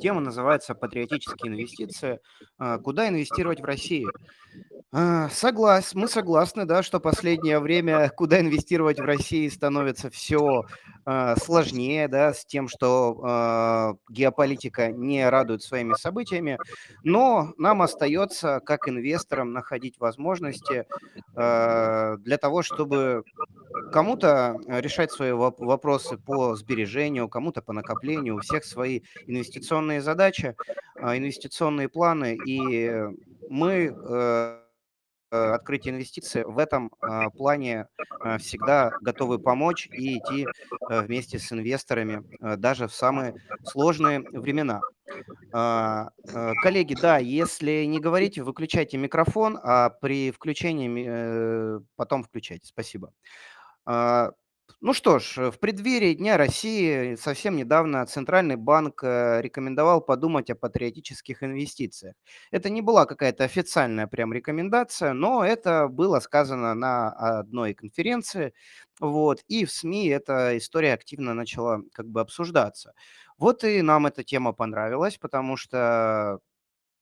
Тема называется "Патриотические инвестиции. А, куда инвестировать в России?" А, соглас мы согласны, да, что последнее время куда инвестировать в России становится всё, а, сложнее, да, с тем, что, геополитика не радует своими событиями. Но нам остается, как инвесторам, находить возможности, для того, чтобы кому-то, а, решать свои воп вопросы по сбережению, кому-то по накоплению. У всех свои инвестиционные задачи, а, инвестиционные планы. И мы, э, открытие инвестиций в этом, плане, всегда готовы помочь и идти, э, вместе с инвесторами, э, даже в самые сложные времена. А, э, коллеги, да, если не говорите, выключайте микрофон, а при включении э, потом включайте. Спасибо. А, ну что ж, в преддверии Дня России совсем недавно Центральный банк, э, рекомендовал подумать о патриотических инвестициях. Это не была какая-то официальная прям рекомендация, но это было сказано на одной конференции, вот, и в СМИ эта история активно начала как бы обсуждаться. Вот и нам эта тема понравилась, потому что,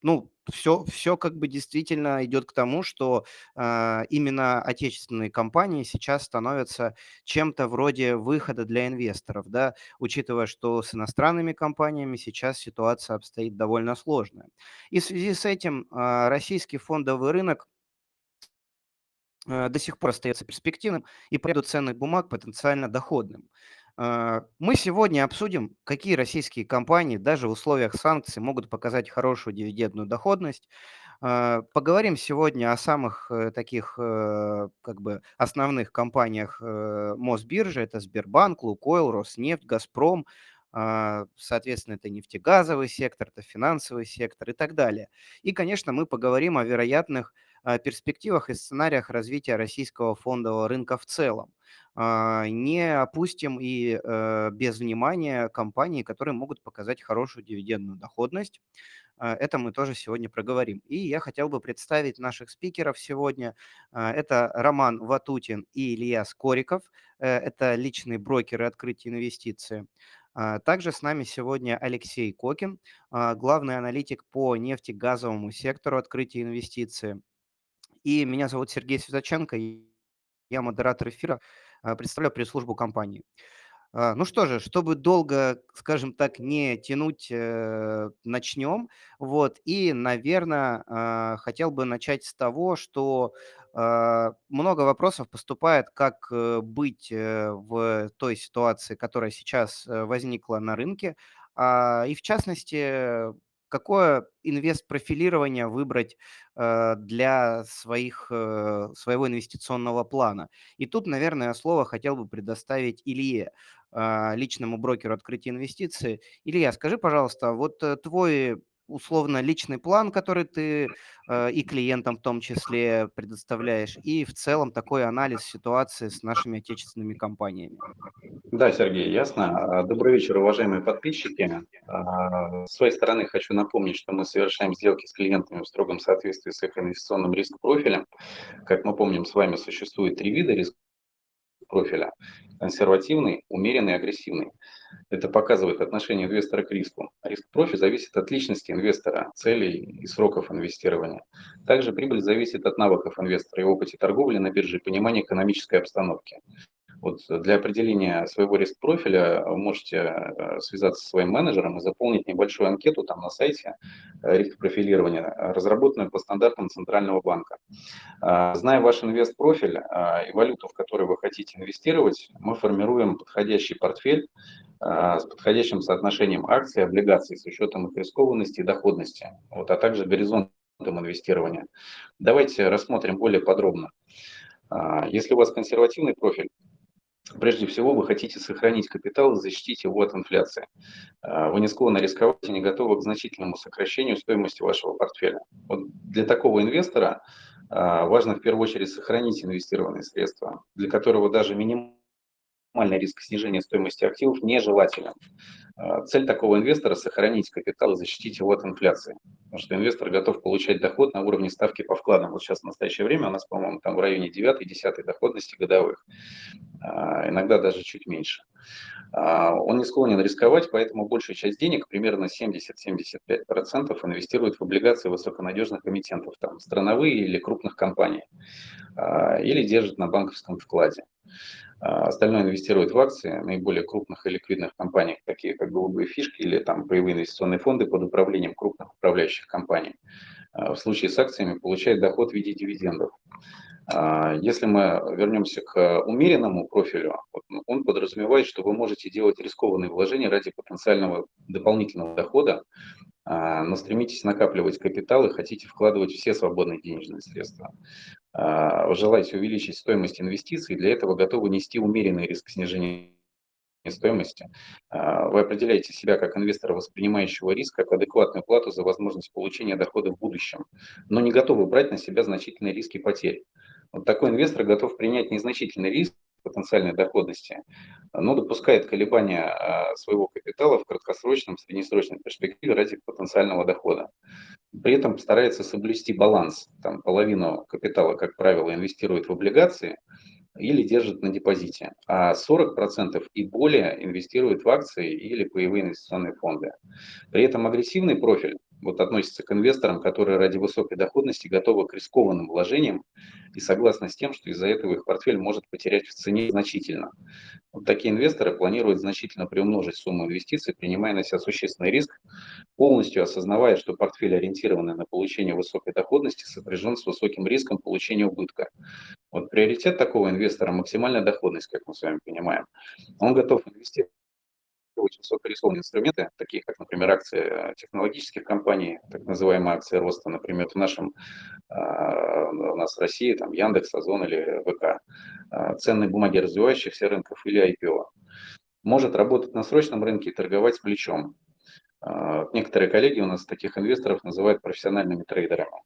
ну, всё всё как бы действительно идет к тому, что, а, именно отечественные компании сейчас становятся чем-то вроде выхода для инвесторов, да, учитывая, что с иностранными компаниями сейчас ситуация обстоит довольно сложная. И в связи с этим, а, российский фондовый рынок э, до сих пор остается перспективным и по ряду ценных бумаг потенциально доходным. А, мы сегодня обсудим, какие российские компании даже в условиях санкций могут показать хорошую дивидендную доходность. А, поговорим сегодня о самых, э, таких, э, как бы основных компаниях, э, Мосбиржи. Это Сбербанк, Лукойл, Роснефть, Газпром. Соответственно, это нефтегазовый сектор, это финансовый сектор и так далее. И, конечно, мы поговорим о вероятных, перспективах и сценариях развития российского фондового рынка в целом. А, не опустим и, э, без внимания компании, которые могут показать хорошую дивидендную доходность. А, это мы тоже сегодня проговорим. И я хотел бы представить наших спикеров сегодня. А, это Роман Ватутин и Илья Скориков. Э, это личные брокеры открытия инвестиций. Также с нами сегодня Алексей Кокин, главный аналитик по нефтегазовому сектору открытия инвестиций. И меня зовут Сергей Святоченко, и я модератор эфира, представляю пресс-службу компании. А, ну что же, чтобы долго, скажем так, не тянуть, э, начнем. Вот, и, наверно, а, хотел бы начать с того, что, а, много вопросов поступает, как, э, быть, э, в той ситуации, которая сейчас, возникла на рынке. А, и в частности, какое инвестпрофилирование выбрать, э, для своих, э, своего инвестиционного плана. И тут, наверное, слово хотел бы предоставить Илье, а, личному брокеру открытия инвестиций. Илья, скажи, пожалуйста, вот твой условно личный план, который ты, э, и клиентам в том числе предоставляешь, и в целом такой анализ ситуации с нашими отечественными компаниями. Да, Сергей, ясно. А, добрый вечер, уважаемые подписчики. А, с своей стороны хочу напомнить, что мы совершаем сделки с клиентами в строгом соответствии с их инвестиционным риск-профилем. Как мы помним, с вами существует три вида риск-профиля: консервативный, умеренный, агрессивный. Это показывает отношение инвестора к риску. Риск-профиль зависит от личности инвестора, целей и сроков инвестирования. Также прибыль зависит от навыков инвестора и опыте торговли на бирже, и понимания экономической обстановки. Вот для определения своего риск-профиля вы можете э, связаться со своим менеджером и заполнить небольшую анкету там на сайте э, риск-профилирования, разработанную по стандартам Центрального банка. Зная ваш инвест-профиль и валюту, в которой вы хотите инвестировать, мы формируем подходящий портфель с подходящим соотношением акций, облигаций с учетом их рискованности и доходности, вот, а также горизонтом инвестирования. Давайте рассмотрим более подробно. Если у вас консервативный профиль, Прежде всего, вы хотите сохранить капитал и защитить его от инфляции. А, вы не склонны рисковать и не готовы к значительному сокращению стоимости вашего портфеля. Вот для такого инвестора а, важно в первую очередь сохранить инвестированные средства, для которого даже минимальный максимальный риск снижения стоимости активов нежелателен. А, цель такого инвестора – сохранить капитал и защитить его от инфляции. Потому что инвестор готов получать доход на уровне ставки по вкладам. Вот сейчас в настоящее время у нас, по-моему, там в районе 9-10 доходности годовых. А, иногда даже чуть меньше. А, он не склонен рисковать, поэтому большую часть денег, примерно 70-75%, инвестирует в облигации высоконадежных эмитентов, там, страновые или крупных компаний, или держит на банковском вкладе. А остальное инвестирует в акции наиболее крупных и ликвидных компаний, такие как голубые фишки или там паевые инвестиционные фонды под управлением крупных управляющих компаний. А в случае с акциями получает доход в виде дивидендов. А если мы вернемся к умеренному профилю, он подразумевает, что вы можете делать рискованные вложения ради потенциального дополнительного дохода, но стремитесь накапливать капитал и хотите вкладывать все свободные денежные средства. А, желаете увеличить стоимость инвестиций, для этого готовы нести умеренный риск снижения стоимости. А, вы определяете себя как инвестора, воспринимающего риск, как адекватную плату за возможность получения дохода в будущем, но не готовы брать на себя значительные риски потерь. Вот такой инвестор готов принять незначительный риск потенциальной доходности, но допускает колебания а, своего капитала в краткосрочном, среднесрочной перспективе ради потенциального дохода. При этом старается соблюсти баланс. Там половину капитала, как правило, инвестирует в облигации или держит на депозите, а 40% и более инвестирует в акции или паевые инвестиционные фонды. При этом агрессивный профиль вот относится к инвесторам, которые ради высокой доходности готовы к рискованным вложениям и согласны с тем, что из-за этого их портфель может потерять в цене значительно. Вот такие инвесторы планируют значительно приумножить сумму инвестиций, принимая на себя существенный риск, полностью осознавая, что портфель, ориентированный на получение высокой доходности, сопряжен с высоким риском получения убытка. Вот приоритет такого инвестора – максимальная доходность, как мы с вами понимаем. Он готов инвестировать очень высокорискованные инструменты, такие как, например, акции э, технологических компаний, так называемые акции роста, например, в нашем, а, у нас в России, там, Яндекс, Озон или ВК, а, ценные бумаги развивающихся рынков или IPO. Может работать на срочном рынке и торговать с плечом. А, некоторые коллеги у нас таких инвесторов называют профессиональными трейдерами.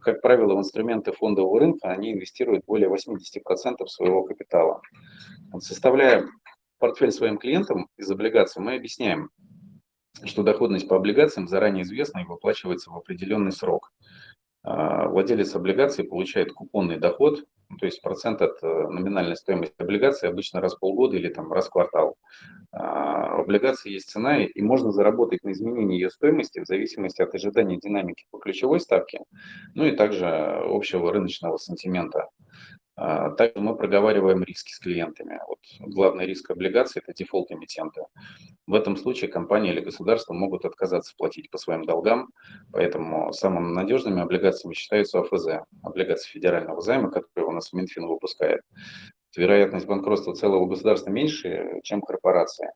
Как правило, в инструменты фондового рынка они инвестируют более 80% своего капитала. Составляя портфель своим клиентам из облигаций, мы объясняем, что доходность по облигациям заранее известна и выплачивается в определенный срок. А, владелец облигаций получает купонный доход, ну, то есть процент от э, номинальной стоимости облигации обычно раз в полгода или там раз в квартал. А, у облигации есть цена, и можно заработать на изменении ее стоимости в зависимости от ожидания динамики по ключевой ставке, ну и также общего рыночного сантимента. А, также мы проговариваем риски с клиентами. Вот главный риск облигаций – это дефолт эмитента. В этом случае компания или государство могут отказаться платить по своим долгам, поэтому самыми надежными облигациями считаются ОФЗ, облигации федерального займа, которые у нас Минфин выпускает. Вероятность банкротства целого государства меньше, чем корпорация.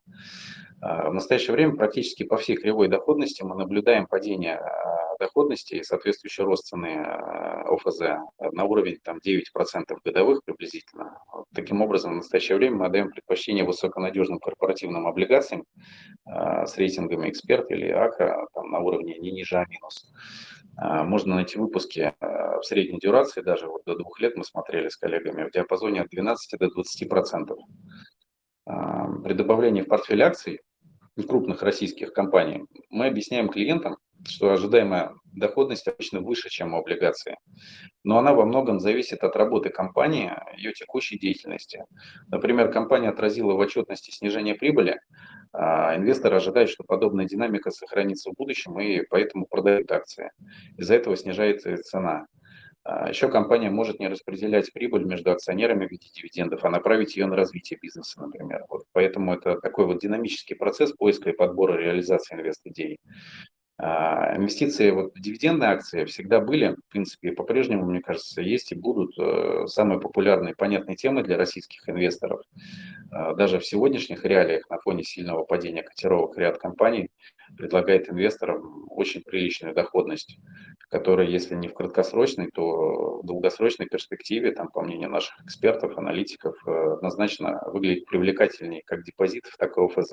А, в настоящее время практически по всей кривой доходности мы наблюдаем падение а, доходности и соответствующий рост цены а, ОФЗ на уровень там, 9% годовых приблизительно. Таким образом, в настоящее время мы отдаем предпочтение высоконадежным корпоративным облигациям с рейтингами эксперт или АКРА там, на уровне не ниже А-. Можно найти выпуски в средней дюрации, даже вот до двух лет мы смотрели с коллегами, в диапазоне от 12 до 20%. При добавлении в портфель акций крупных российских компаний, мы объясняем клиентам, что ожидаемая доходность обычно выше, чем у облигации. Но она во многом зависит от работы компании, ее текущей деятельности. Например, компания отразила в отчетности снижение прибыли, а инвестор ожидает, что подобная динамика сохранится в будущем и поэтому продает акции. Из-за этого снижается цена. А Еще компания может не распределять прибыль между акционерами в виде дивидендов, а направить ее на развитие бизнеса, например. Вот поэтому это такой вот динамический процесс поиска и подбора реализации инвест-идей. А, инвестиции вот, дивидендные акции всегда были, в принципе, по-прежнему, мне кажется, есть и будут э, самые популярные и понятные темы для российских инвесторов. А, даже в сегодняшних реалиях на фоне сильного падения котировок ряд компаний предлагает инвесторам очень приличную доходность, которая, если не в краткосрочной, то в долгосрочной перспективе, там, по мнению наших экспертов, аналитиков, э, однозначно выглядит привлекательнее как депозитов, так и ОФЗ.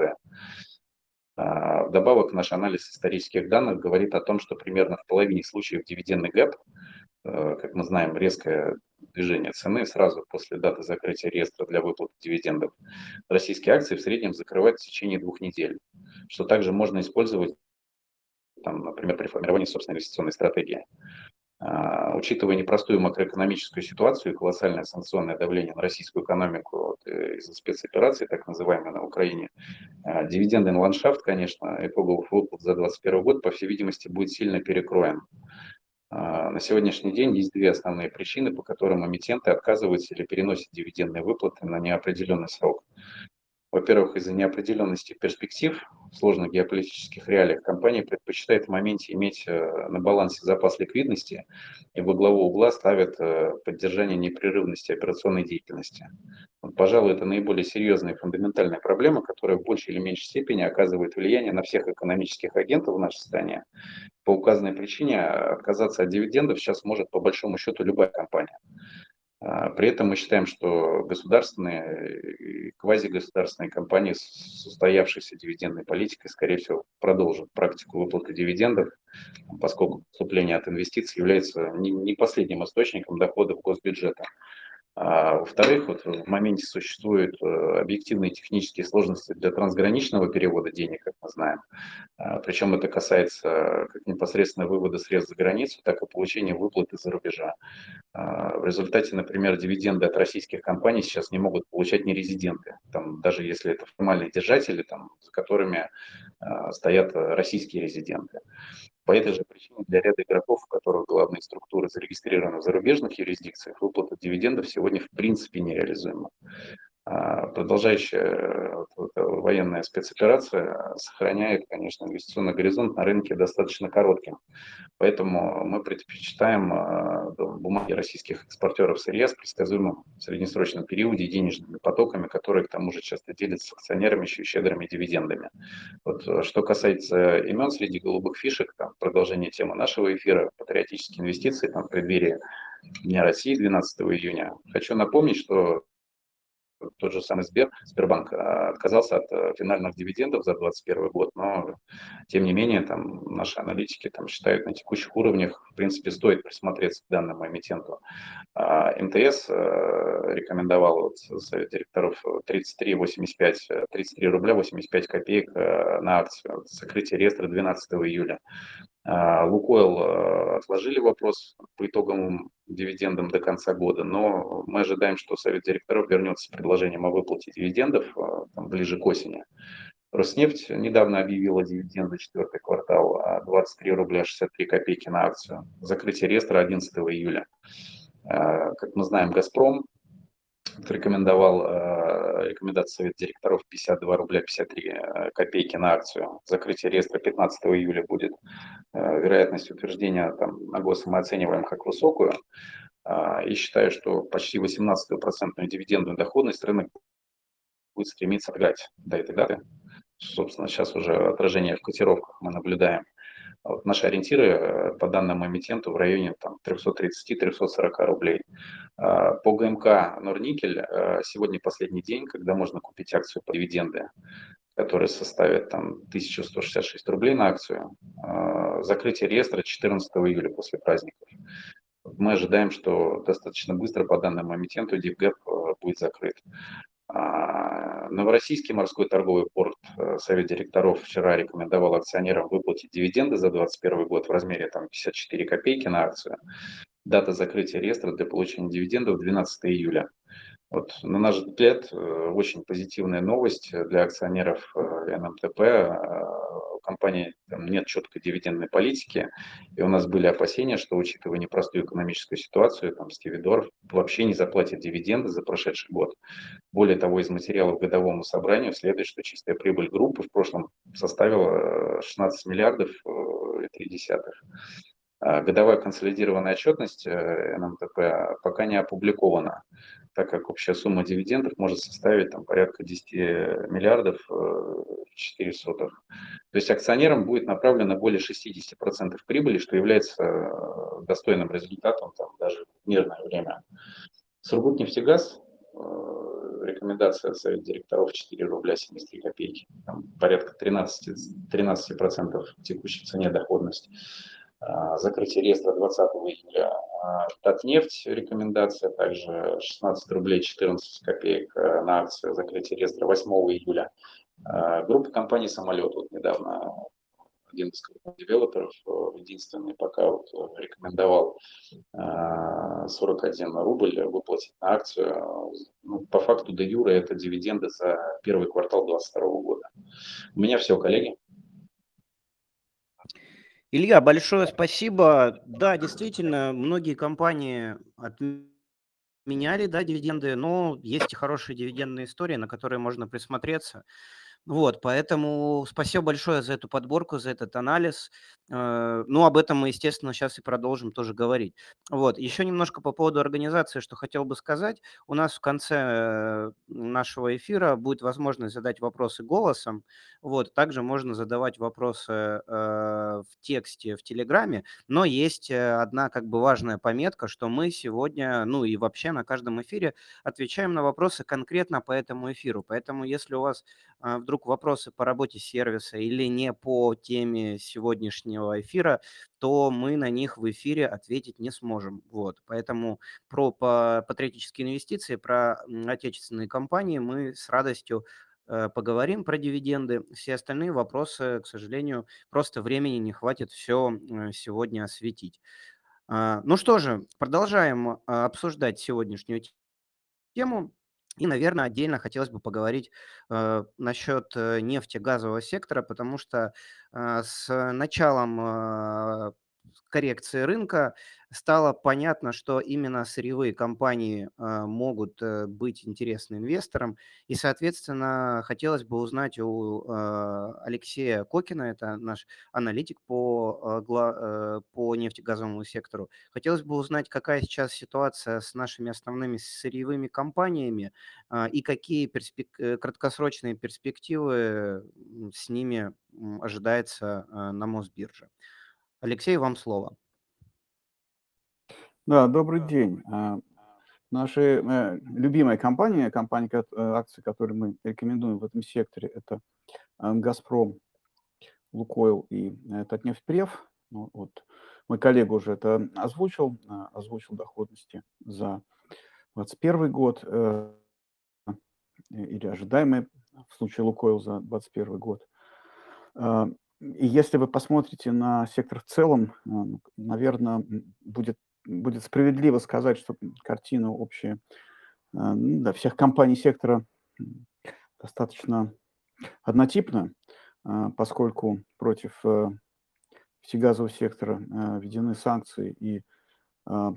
А, вдобавок, наш анализ исторических данных говорит о том, что примерно в половине случаев дивидендный гэп, э, как мы знаем, резкое движения цены сразу после даты закрытия реестра для выплаты дивидендов, российские акции в среднем закрывают в течение двух недель, что также можно использовать, там, например, при формировании собственной инвестиционной стратегии. А, учитывая непростую макроэкономическую ситуацию и колоссальное санкционное давление на российскую экономику вот, э, из-за спецоперации, так называемой на Украине, а, дивидендный ландшафт, конечно, итоговых выплат за 2021 год, по всей видимости, будет сильно перекроен. А, на сегодняшний день есть две основные причины, по которым эмитенты отказываются или переносят дивидендные выплаты на неопределенный срок. Во-первых, из-за неопределенности перспектив сложных геополитических реалиях компания предпочитает в моменте иметь э, на балансе запас ликвидности и во главу угла ставит э, поддержание непрерывности операционной деятельности. Пожалуй, это наиболее серьезная и фундаментальная проблема, которая в большей или меньшей степени оказывает влияние на всех экономических агентов в нашей стране. По указанной причине отказаться от дивидендов сейчас может по большому счету любая компания. А, при этом мы считаем, что государственные и квазигосударственные компании с устоявшейся дивидендной политикой, скорее всего, продолжат практику выплаты дивидендов, поскольку поступление от инвестиций является не последним источником доходов госбюджета. А, во-вторых, вот в моменте существуют э, объективные технические сложности для трансграничного перевода денег, как мы знаем. А, причем это касается как непосредственно вывода средств за границу, так и получения выплаты за рубежа. А, в результате, например, дивиденды от российских компаний сейчас не могут получать нерезиденты, там, даже если это формальные держатели, там, за которыми стоят российские резиденты. По этой же причине для ряда игроков, у которых главные структуры зарегистрированы в зарубежных юрисдикциях, выплата дивидендов сегодня в принципе нереализуема. А, продолжающая вот, военная спецоперация сохраняет, конечно, инвестиционный горизонт на рынке достаточно коротким. Поэтому мы предпочитаем а, бумаги российских экспортеров сырья с предсказуемым среднесрочным периоде и денежными потоками, которые к тому же часто делятся с акционерами еще щедрыми дивидендами. Вот, э, что касается имен среди голубых фишек, там, продолжение темы нашего эфира, патриотические инвестиции там, в преддверии Дня России 12 июня. Хочу напомнить, что тот же самый Сбер, Сбербанк а, отказался от э, финальных дивидендов за 2021 год, но тем не менее там наши аналитики там считают на текущих уровнях, в принципе, стоит присмотреться к данному эмитенту. А, МТС э, рекомендовал вот, совет директоров 33,85, 33 рубля 85 копеек э, на акцию, закрытие реестра 12 июля. А, Лукойл э, отложили вопрос по итоговым дивидендам до конца года, но мы ожидаем, что Совет директоров вернется с предложением о выплате дивидендов э, там, ближе к осени. Роснефть недавно объявила дивиденды четвертый квартал 23 рубля 63 копейки на акцию. Закрытие реестра 11 июля. Э, как мы знаем, «Газпром» рекомендовал э, рекомендацию Совета директоров 52 рубля 53 э, копейки на акцию. Закрытие реестра 15 июля будет. Э, вероятность утверждения там, на гос мы оцениваем как высокую. И считаю, что почти 18% дивидендную доходность рынок будет стремиться отгать до этой даты. Собственно, сейчас уже отражение в котировках мы наблюдаем. Наши ориентиры э, по данному эмитенту в районе 330-340 рублей. А, по ГМК Норникель э, сегодня последний день, когда можно купить акцию по дивиденды, которая составит там, 1166 рублей на акцию. А, закрытие реестра 14 июля после праздников. Мы ожидаем, что достаточно быстро по данному эмитенту DivGap э, будет закрыт. А, Новороссийский морской торговый порт э, Совет директоров вчера рекомендовал акционерам выплатить дивиденды за 2021 год в размере там, 54 копейки на акцию. Дата закрытия реестра для получения дивидендов 12 июля. Вот, на наш взгляд, э, очень позитивная новость для акционеров э, НМТП. У компании там, нет четкой дивидендной политики, и у нас были опасения, что, учитывая непростую экономическую ситуацию, там, Стивидор вообще не заплатит дивиденды за прошедший год. Более того, из материалов годовому собранию следует, что чистая прибыль группы в прошлом составила 16 миллиардов и 3 десятых. Годовая консолидированная отчетность НМТП пока не опубликована так как общая сумма дивидендов может составить там, порядка 10 миллиардов 4 э, сотых. То есть акционерам будет направлено более 60% прибыли, что является э, достойным результатом там, даже в мирное время. Сургутнефтегаз э, рекомендация совет директоров 4 рубля 73 копейки, там порядка 13, 13% текущей цене доходности. Закрытие реестра 20 июля. Татнефть рекомендация, также 16 рублей 14 копеек на акцию закрытия реестра 8 июля. Группа компаний «Самолет» вот недавно один из девелоперов, э, единственный пока вот э, рекомендовал 41 э, рубль выплатить на акцию. Ну, по факту до юра это дивиденды за первый квартал 2022 года. У меня все, коллеги. Илья, большое спасибо. Да, действительно, многие компании отменяли да, дивиденды, но есть и хорошие дивидендные истории, на которые можно присмотреться. Вот, поэтому спасибо большое за эту подборку, за этот анализ. Э, ну, об этом мы, естественно, сейчас и продолжим тоже говорить. Вот, еще немножко по поводу организации, что хотел бы сказать. У нас в конце э, нашего эфира будет возможность задать вопросы голосом. Вот, также можно задавать вопросы э, в тексте, в Телеграме, но есть одна как бы важная пометка, что мы сегодня, ну и вообще на каждом эфире отвечаем на вопросы конкретно по этому эфиру. Поэтому если у вас вдруг вопросы по работе сервиса или не по теме сегодняшнего эфира, то мы на них в эфире ответить не сможем. Вот. Поэтому про патриотические инвестиции, про отечественные компании мы с радостью э, поговорим про дивиденды. Все остальные вопросы, к сожалению, просто времени не хватит все э, сегодня осветить. А, ну что же, продолжаем а, обсуждать сегодняшнюю тему. И, наверное, отдельно хотелось бы поговорить э, насчет э, нефтегазового сектора, потому что э, с началом э, коррекции рынка стало понятно, что именно сырьевые компании э, могут э, быть интересны инвесторам. И, соответственно, хотелось бы узнать у э, Алексея Кокина, это наш аналитик по, по нефтегазовому сектору, хотелось бы узнать, какая сейчас ситуация с нашими основными сырьевыми компаниями и какие перспек... краткосрочные перспективы с ними ожидается на Мосбирже. Алексей, вам слово. Да, добрый день. А, наши э, любимая компания, компания, э, акции, которые мы рекомендуем в этом секторе, это э, «Газпром», «Лукойл» и «Татнефтьпрев». Ну, вот. Мой коллега уже это озвучил, озвучил доходности за 2021 год или ожидаемые в случае «Лукойл» за 2021 год. И если вы посмотрите на сектор в целом, наверное, будет будет справедливо сказать, что картина общая а, ну, да, всех компаний сектора достаточно однотипна, а, поскольку против э, всегазового сектора введены санкции и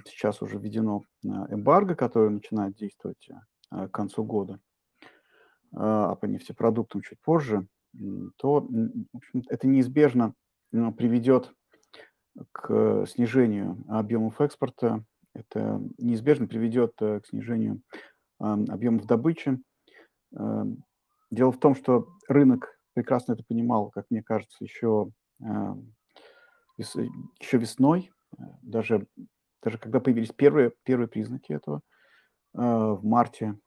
сейчас уже введено эмбарго, которое начинает действовать к концу года, а по нефтепродуктам чуть позже, то это неизбежно приведет к снижению объемов экспорта. Это неизбежно приведет э, к снижению объемов добычи. Эм, дело в том, что рынок прекрасно это понимал, как мне кажется, еще, еще весной, э, даже, даже когда появились первые, первые признаки этого, э, в марте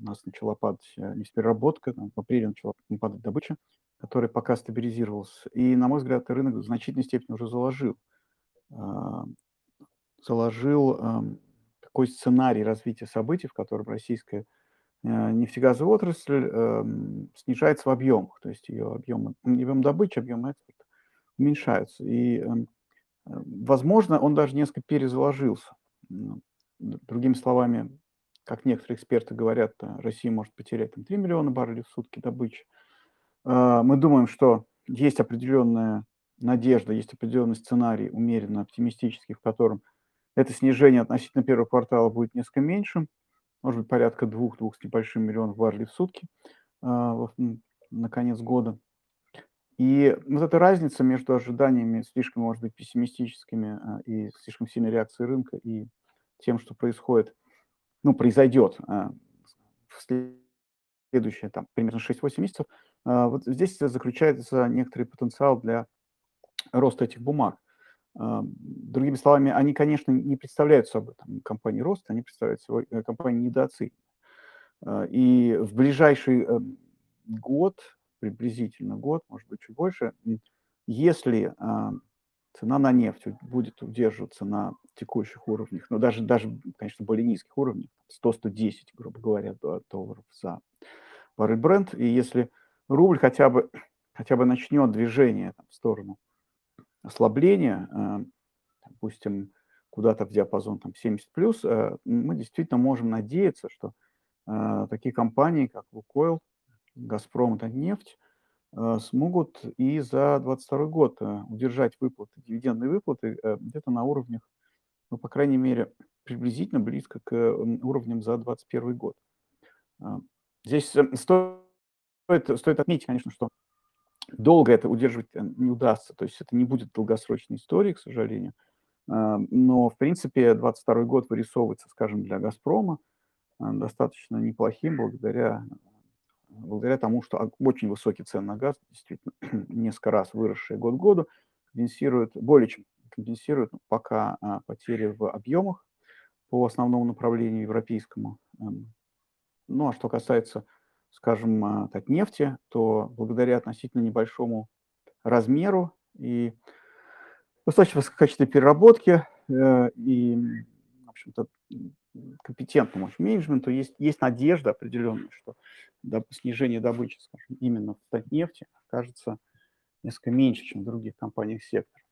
у нас начала падать нефтепереработка, в апреле начала падать добыча который пока стабилизировался. И, на мой взгляд, рынок в значительной степени уже заложил, а, заложил такой сценарий развития событий, в котором российская а, нефтегазовая отрасль снижается в объемах, то есть ее объемы, объем добычи, объем экспорта уменьшаются. И, возможно, он даже несколько перезаложился. Другими словами, как некоторые эксперты говорят, Россия может потерять там, 3 миллиона баррелей в сутки добычи, а, мы думаем, что есть определенная надежда, есть определенный сценарий, умеренно оптимистический, в котором это снижение относительно первого квартала будет несколько меньшим, может быть, порядка двух-двух с небольшим миллионов баррелей в сутки а, на конец года. И вот эта разница между ожиданиями слишком, может быть, пессимистическими а, и слишком сильной реакцией рынка и тем, что происходит, ну, произойдет в следующие, там, примерно 6-8 месяцев, а, вот здесь заключается некоторый потенциал для роста этих бумаг. А, другими словами, они, конечно, не представляют собой там, компании роста, они представляют собой э, компании недооцененные. А, и в ближайший э, год, приблизительно год, может быть, чуть больше, Если а, цена на нефть будет удерживаться на текущих уровнях, но даже, даже, конечно, более низких уровнях, 100-110, грубо говоря, долларов за баррель бренд, и если рубль хотя бы, хотя бы начнет движение там, в сторону ослабления, э, допустим, куда-то в диапазон там, 70 плюс, э, мы действительно можем надеяться, что э, такие компании, как Лукойл, Газпром, это нефть, смогут и за 2022 год удержать выплаты, дивидендные выплаты где-то на уровнях, ну, по крайней мере, приблизительно близко к уровням за 2021 год. Здесь стоит, стоит отметить, конечно, что долго это удерживать э, не удастся, то есть это не будет долгосрочной историей, к сожалению. Но, в принципе, 22 год вырисовывается, скажем, для «Газпрома» достаточно неплохим благодаря, благодаря тому, что очень высокий цен на газ, действительно, несколько раз выросшие год к году, компенсируют, более чем компенсируют пока а, потери в объемах по основному направлению европейскому. Эм, ну, а что касается, скажем, а, так, нефти, то благодаря относительно небольшому размеру и достаточно высококачественной переработке э, и, в общем-то, компетентному менеджменту есть, есть надежда определенная, что снижение добычи, скажем, именно в нефти окажется несколько меньше, чем в других компаниях сектора.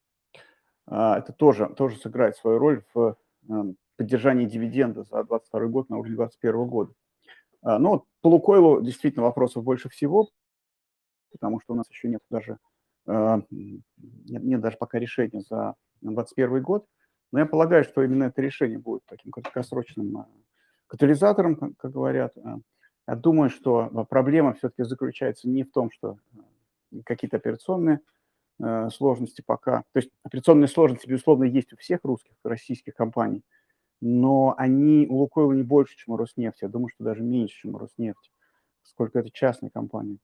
А, это тоже, тоже сыграет свою роль в эм, поддержании дивиденда за 2022 год на уровне 2021 года. А, ну, по Лукойлу действительно вопросов больше всего, потому что у нас еще нет даже, а, нет, нет даже пока решения за 2021 год. Но я полагаю, что именно это решение будет таким краткосрочным а, катализатором, как говорят. Я думаю, что проблема все-таки заключается не в том, что какие-то операционные сложности пока. То есть операционные сложности, безусловно, есть у всех русских, российских компаний – но они у Лукойла не больше, чем у Роснефти. Я думаю, что даже меньше, чем у Роснефти, сколько это частная компания.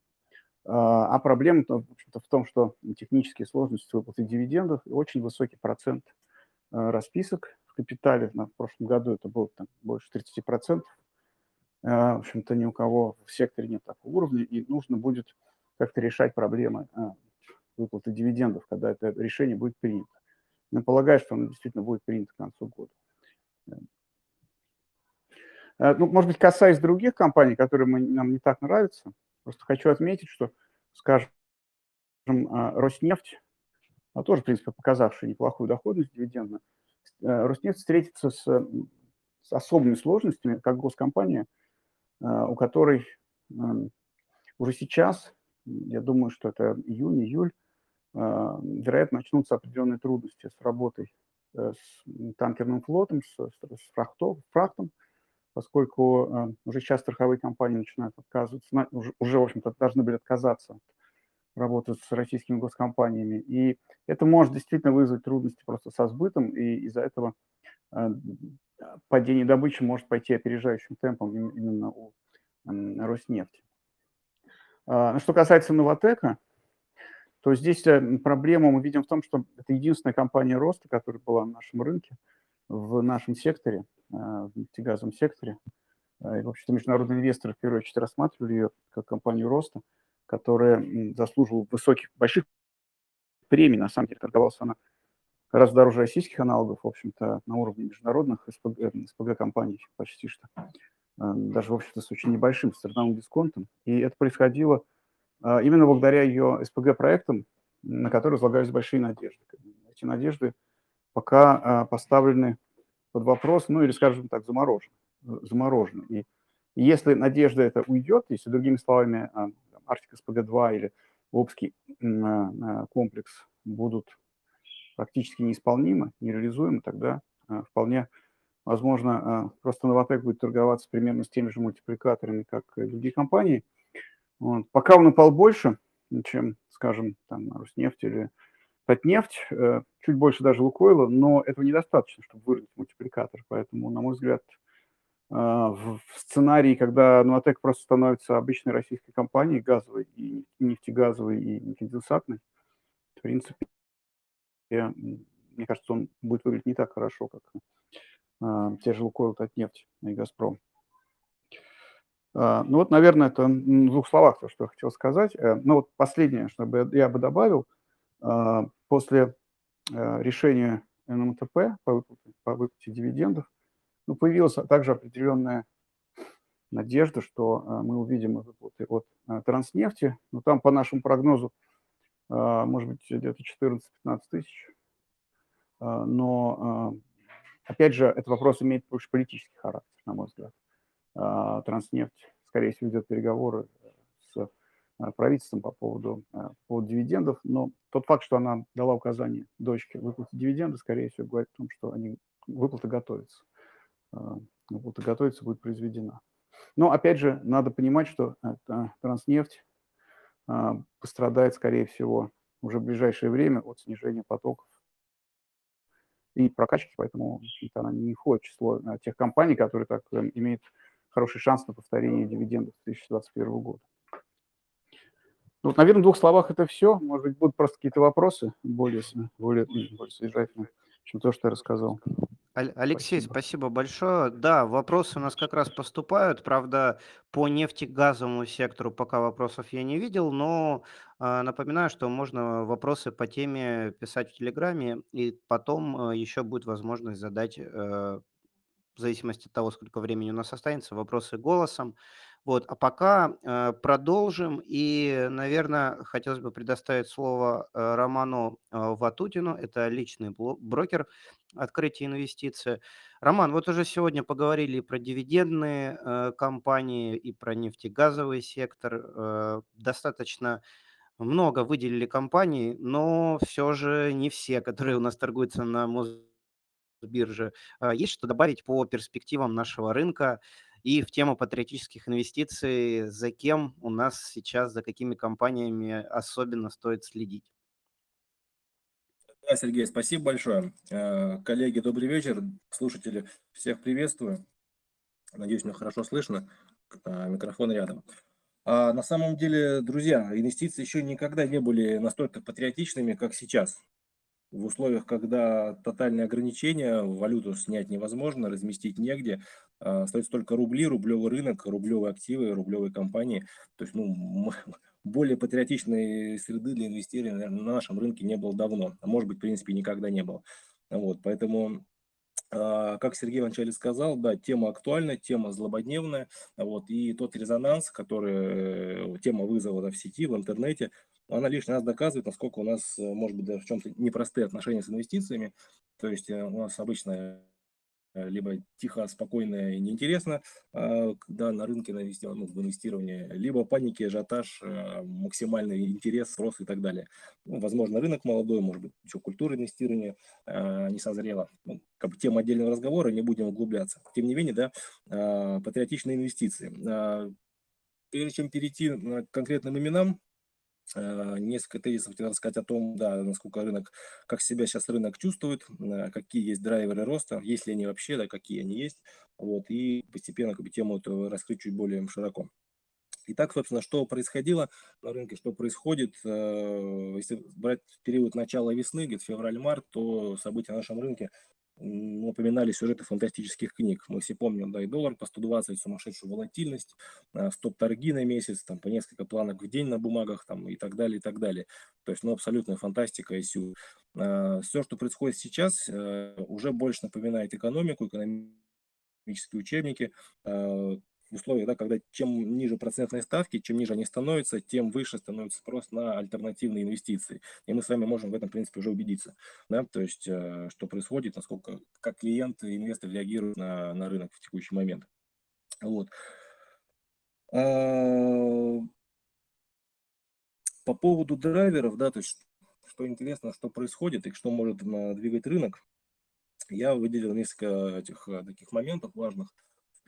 А, а проблема в, в том, что технические сложности выплаты дивидендов и очень высокий процент а, расписок в капитале. В прошлом году это было там, больше 30%. А, в общем-то, ни у кого в секторе нет такого уровня, и нужно будет как-то решать проблемы выплаты дивидендов, когда это решение будет принято. Я полагаю, что оно действительно будет принято к концу года. Э, ну, может быть, касаясь других компаний, которые мы, нам не так нравятся, просто хочу отметить, что, скажем, Роснефть, а тоже, в принципе, показавшая неплохую доходность дивидендную, э, Роснефть встретится с, с особыми сложностями, как госкомпания, э, у которой уже сейчас, я думаю, что это июнь, июль, вероятно, начнутся определенные трудности с работой Э, с танкерным флотом, с, с фрахтов, фрахтом, поскольку э, уже сейчас страховые компании начинают отказываться, уже в общем-то, должны были отказаться от работы с российскими госкомпаниями. И это может действительно вызвать трудности просто со сбытом, и из-за этого э, падение добычи может пойти опережающим темпом именно у Роснефти. А, что касается Новотека, то здесь э, проблему мы видим в том, что это единственная компания роста, которая была на нашем рынке, в нашем секторе, э, в нефтегазовом секторе. И, в общем-то, международные инвесторы в первую очередь рассматривали ее как компанию роста, которая заслуживала высоких, больших премий. На самом деле торговалась она гораздо дороже российских аналогов, в общем-то, на уровне международных СПГ, СПГ-компаний почти что. Даже, в общем-то, с очень небольшим стартовым дисконтом. И это происходило а, именно благодаря ее СПГ-проектам, на которые возлагались большие надежды. Эти надежды пока а, поставлены под вопрос, ну или, скажем так, заморожены. заморожены. И если надежда это уйдет, если, другими словами, а, Арктика СПГ-2 или Обский комплекс будут практически неисполнимы, нереализуемы, тогда вполне возможно, просто Новотек будет торговаться примерно с теми же мультипликаторами, как и другие компании – вот. Пока он упал больше, чем, скажем, там, Роснефть или Татнефть, э, чуть больше даже Лукойла, но этого недостаточно, чтобы вырвать мультипликатор. Поэтому, на мой взгляд, э, в сценарии, когда Новотек просто становится обычной российской компанией, газовой, и нефтегазовой, и нефтегазосатной, в принципе, мне кажется, он будет выглядеть не так хорошо, как э, те же Лукойл, Татнефть и Газпром. А, ну вот, наверное, это в двух словах то, что я хотел сказать. Э, ну вот последнее, чтобы я бы добавил, А, после э, решения НМТП по по выплате дивидендов ну, появилась также определенная надежда, что э, мы увидим выплаты от э, Транснефти. Но там, по нашему прогнозу, может быть, где-то 14-15 тысяч. Но, опять же, этот вопрос имеет больше политический характер, на мой взгляд. Транснефть, скорее всего, ведет переговоры с Э, правительством по поводу, э, по поводу дивидендов, но тот факт, что она дала указание дочке выплатить дивиденды, скорее всего, говорит о том, что они, выплата готовится. Э, выплата готовится, будет произведена. Но, опять же, надо понимать, что Транснефть пострадает, скорее всего, уже в ближайшее время от снижения потоков и прокачки, поэтому она не входит в число тех компаний, которые так имеют хороший шанс на повторение дивидендов 2021 года. Ну, вот, наверное, в двух словах это все. Может быть, будут просто какие-то вопросы более, более, более содержательные, чем то, что я рассказал. Алексей, спасибо. спасибо большое. Да, вопросы у нас как раз поступают. Правда, по нефтегазовому сектору пока вопросов я не видел, но э, напоминаю, что можно вопросы по теме писать в Телеграме, и потом э, еще будет возможность задать, э, в зависимости от того, сколько времени у нас останется, вопросы голосом. Вот, а пока э, продолжим, и, наверное, хотелось бы предоставить слово э, Роману э, Ватутину, это личный брокер открытия инвестиций. Роман, вот уже сегодня поговорили про дивидендные компании и про нефтегазовый сектор. Достаточно много выделили компаний, но все же не все, которые у нас торгуются на Мосбирже. Есть что добавить по перспективам нашего рынка? И в тему патриотических инвестиций, за кем у нас сейчас, за какими компаниями особенно стоит следить? Да, Сергей, спасибо большое. Э, коллеги, добрый вечер. Слушатели, всех приветствую. Надеюсь, меня хорошо слышно. Э, микрофон рядом. А на самом деле, друзья, инвестиции еще никогда не были настолько патриотичными, как сейчас в условиях, когда тотальные ограничения, валюту снять невозможно, разместить негде, а, остается только рубли, рублевый рынок, рублевые активы, рублевые компании. То есть, ну, более патриотичной среды для инвестирования на нашем рынке не было давно, а может быть, в принципе, никогда не было. Вот, поэтому а, как Сергей вначале сказал, да, тема актуальна, тема злободневная, вот, и тот резонанс, который, э, тема вызова в сети, в интернете, она лишний раз доказывает, насколько у нас, э, может быть, даже в чем-то непростые отношения с инвестициями, то есть э, у нас обычно либо тихо, спокойно и неинтересно, а, когда на рынке ну, в инвестировании, либо паники, ажиотаж, максимальный интерес, рост и так далее. Ну, возможно, рынок молодой, может быть, еще культура инвестирования не созрела. Ну, как бы тема отдельного разговора, не будем углубляться. Тем не менее, да, патриотичные инвестиции. Прежде чем перейти к конкретным именам, несколько тезисов хотел рассказать о том, да, насколько рынок, как себя сейчас рынок чувствует, какие есть драйверы роста, есть ли они вообще, да, какие они есть, вот, и постепенно как бы, тему эту раскрыть чуть более широко. Итак, собственно, что происходило на рынке, что происходит, если брать период начала весны, где-то февраль-март, то события на нашем рынке упоминали сюжеты фантастических книг. Мы все помним, да, и доллар по 120, сумасшедшую волатильность, а, стоп-торги на месяц, там, по несколько планок в день на бумагах, там, и так далее, и так далее. То есть, ну, абсолютная фантастика и сю. А, Все, что происходит сейчас, э, уже больше напоминает экономику, экономические учебники, а, условиях, да, когда чем ниже процентные ставки, чем ниже они становятся, тем выше становится спрос на альтернативные инвестиции. И мы с вами можем в этом, в принципе, уже убедиться. Да? То есть, э, что происходит, насколько, как клиенты инвесторы реагируют на, на рынок в текущий момент. Вот. А, по поводу драйверов, да, то есть, что интересно, что происходит и что может двигать рынок, я выделил несколько этих э, таких моментов важных –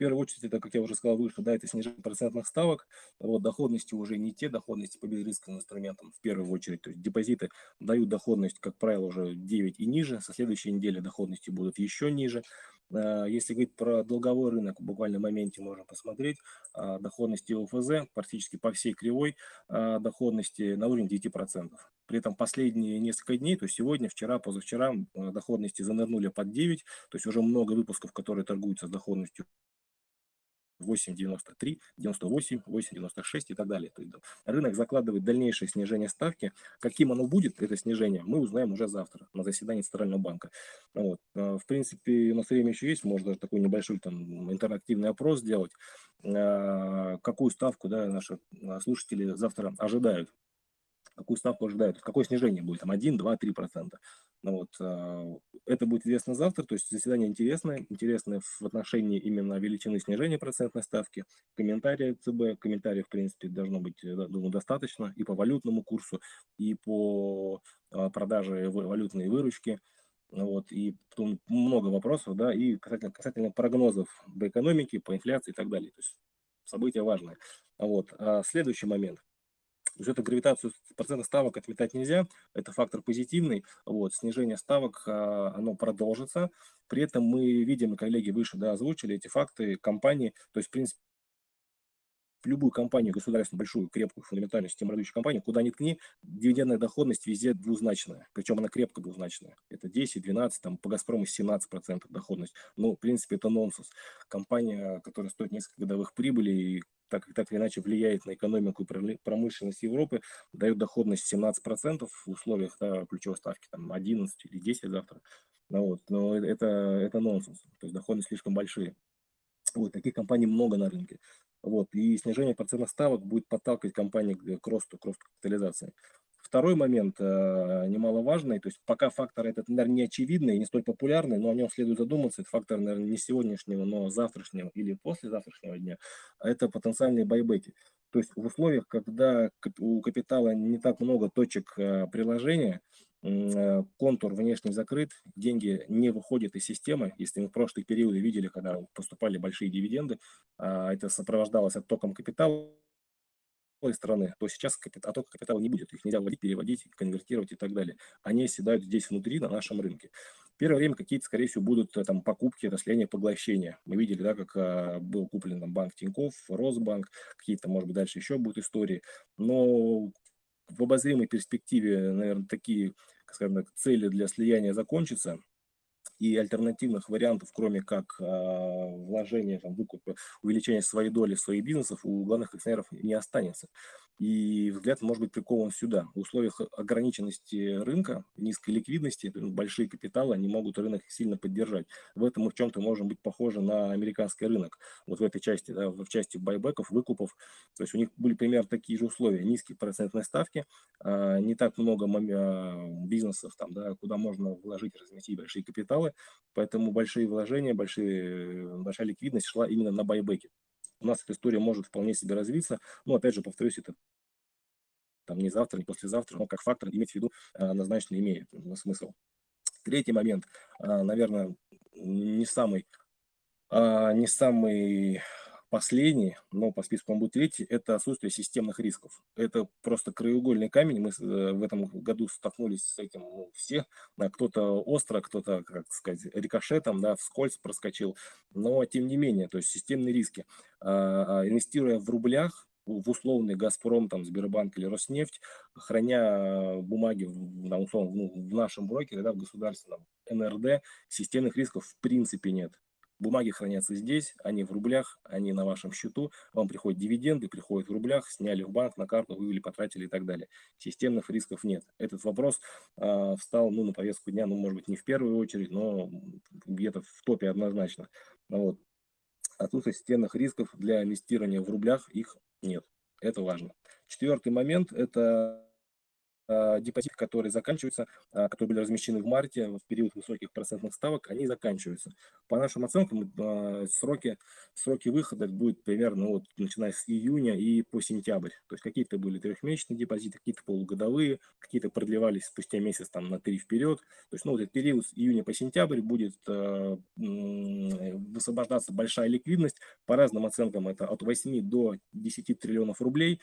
первую очередь, это, как я уже сказал выше, да, это снижение процентных ставок. Вот доходности уже не те доходности по безрисковым инструментам в первую очередь. То есть депозиты дают доходность, как правило, уже 9 и ниже. Со следующей недели доходности будут еще ниже. А, если говорить про долговой рынок, в буквальном моменте можно посмотреть а, доходности ОФЗ практически по всей кривой а, доходности на уровне 9%. При этом последние несколько дней, то есть сегодня, вчера, позавчера, доходности занырнули под 9, то есть уже много выпусков, которые торгуются с доходностью 8,93, 98, 8,96 и так далее. То есть рынок закладывает дальнейшее снижение ставки. Каким оно будет, это снижение, мы узнаем уже завтра на заседании Центрального банка. Вот. А, в принципе, у нас время еще есть, можно даже такой небольшой там интерактивный опрос сделать. А, какую ставку да, наши слушатели завтра ожидают какую ставку ожидают, какое снижение будет, там 1, 2, 3 процента. Ну, вот, э, это будет известно завтра, то есть заседание интересное, интересное в отношении именно величины снижения процентной ставки, комментарии ЦБ, комментариев, в принципе, должно быть, э, думаю, достаточно и по валютному курсу, и по э, продаже валютной выручки, вот, и потом много вопросов, да, и касательно, касательно прогнозов по экономике, по инфляции и так далее. То есть события важные. Вот. А следующий момент – есть эту гравитацию процентных ставок отметать нельзя, это фактор позитивный, вот, снижение ставок, а, оно продолжится, при этом мы видим, коллеги выше да, озвучили эти факты компании, то есть, в принципе, любую компанию государственную, большую, крепкую, фундаментальную систему компанию, куда ни ткни, дивидендная доходность везде двузначная. Причем она крепко двузначная. Это 10, 12, там по Газпрому 17% доходность. Ну, в принципе, это нонсенс. Компания, которая стоит несколько годовых прибылей, так, так или иначе влияет на экономику и промышленность Европы, дает доходность 17% в условиях да, ключевой ставки там 11 или 10 завтра. Ну, вот, но это, это нонсенс. То есть доходности слишком большие. Вот, таких компаний много на рынке. Вот, и снижение процентных ставок будет подталкивать компании к росту, к росту капитализации. Второй момент э, немаловажный, то есть пока фактор этот, наверное, не очевидный, не столь популярный, но о нем следует задуматься. Это фактор, наверное, не сегодняшнего, но завтрашнего или послезавтрашнего дня. А это потенциальные байбеки. То есть в условиях, когда у капитала не так много точек э, приложения, э, контур внешний закрыт, деньги не выходят из системы. Если мы в прошлые периоды видели, когда поступали большие дивиденды, а, это сопровождалось оттоком капитала страны, то сейчас оттока капитала не будет. Их нельзя вводить, переводить, конвертировать и так далее. Они оседают здесь внутри, на нашем рынке. Первое время какие-то, скорее всего, будут э, там покупки, расслоения, поглощения. Мы видели, да, как а, был куплен там, банк Тиньков, Росбанк, какие-то, может быть, дальше еще будут истории. Но в обозримой перспективе, наверное, такие, скажем так, цели для слияния закончатся и альтернативных вариантов, кроме как э, вложения, там, выкупа, увеличения своей доли своих бизнесов, у главных акционеров не останется и взгляд может быть прикован сюда. В условиях ограниченности рынка, низкой ликвидности, большие капиталы, они могут рынок сильно поддержать. В этом мы в чем-то можем быть похожи на американский рынок. Вот в этой части, да, в части байбеков, выкупов. То есть у них были примерно такие же условия. Низкие процентные ставки, а, не так много а, бизнесов, там, да, куда можно вложить, разместить большие капиталы. Поэтому большие вложения, большие, большая ликвидность шла именно на байбеки у нас эта история может вполне себе развиться. Но, опять же, повторюсь, это там не завтра, не послезавтра, но как фактор иметь в виду а, однозначно имеет смысл. Третий момент, а, наверное, не самый, а, не самый Последний, но по списку он будет третий, это отсутствие системных рисков. Это просто краеугольный камень. Мы э, в этом году столкнулись с этим ну, все. Кто-то остро, кто-то, как сказать, рикошетом, да, вскользь проскочил. Но тем не менее, то есть системные риски. А, а, инвестируя в рублях, в условный Газпром, там, Сбербанк или Роснефть, храня бумаги в, условно, ну, в нашем брокере, да, в государственном НРД, системных рисков в принципе нет. Бумаги хранятся здесь, они в рублях, они на вашем счету. Вам приходят дивиденды, приходят в рублях, сняли в банк, на карту, вывели, потратили и так далее. Системных рисков нет. Этот вопрос э, встал ну, на повестку дня, ну, может быть, не в первую очередь, но где-то в топе однозначно. Вот. Отсутствие системных рисков для инвестирования в рублях, их нет. Это важно. Четвертый момент – это а, депозиты, которые заканчиваются, а, которые были размещены в марте в период высоких процентных ставок, они заканчиваются. По нашим оценкам, а, сроки, сроки выхода будет примерно вот, начиная с июня и по сентябрь. То есть какие-то были трехмесячные депозиты, какие-то полугодовые, какие-то продлевались спустя месяц там, на три вперед. То есть ну, вот этот период с июня по сентябрь будет э, высвобождаться большая ликвидность. По разным оценкам это от 8 до 10 триллионов рублей,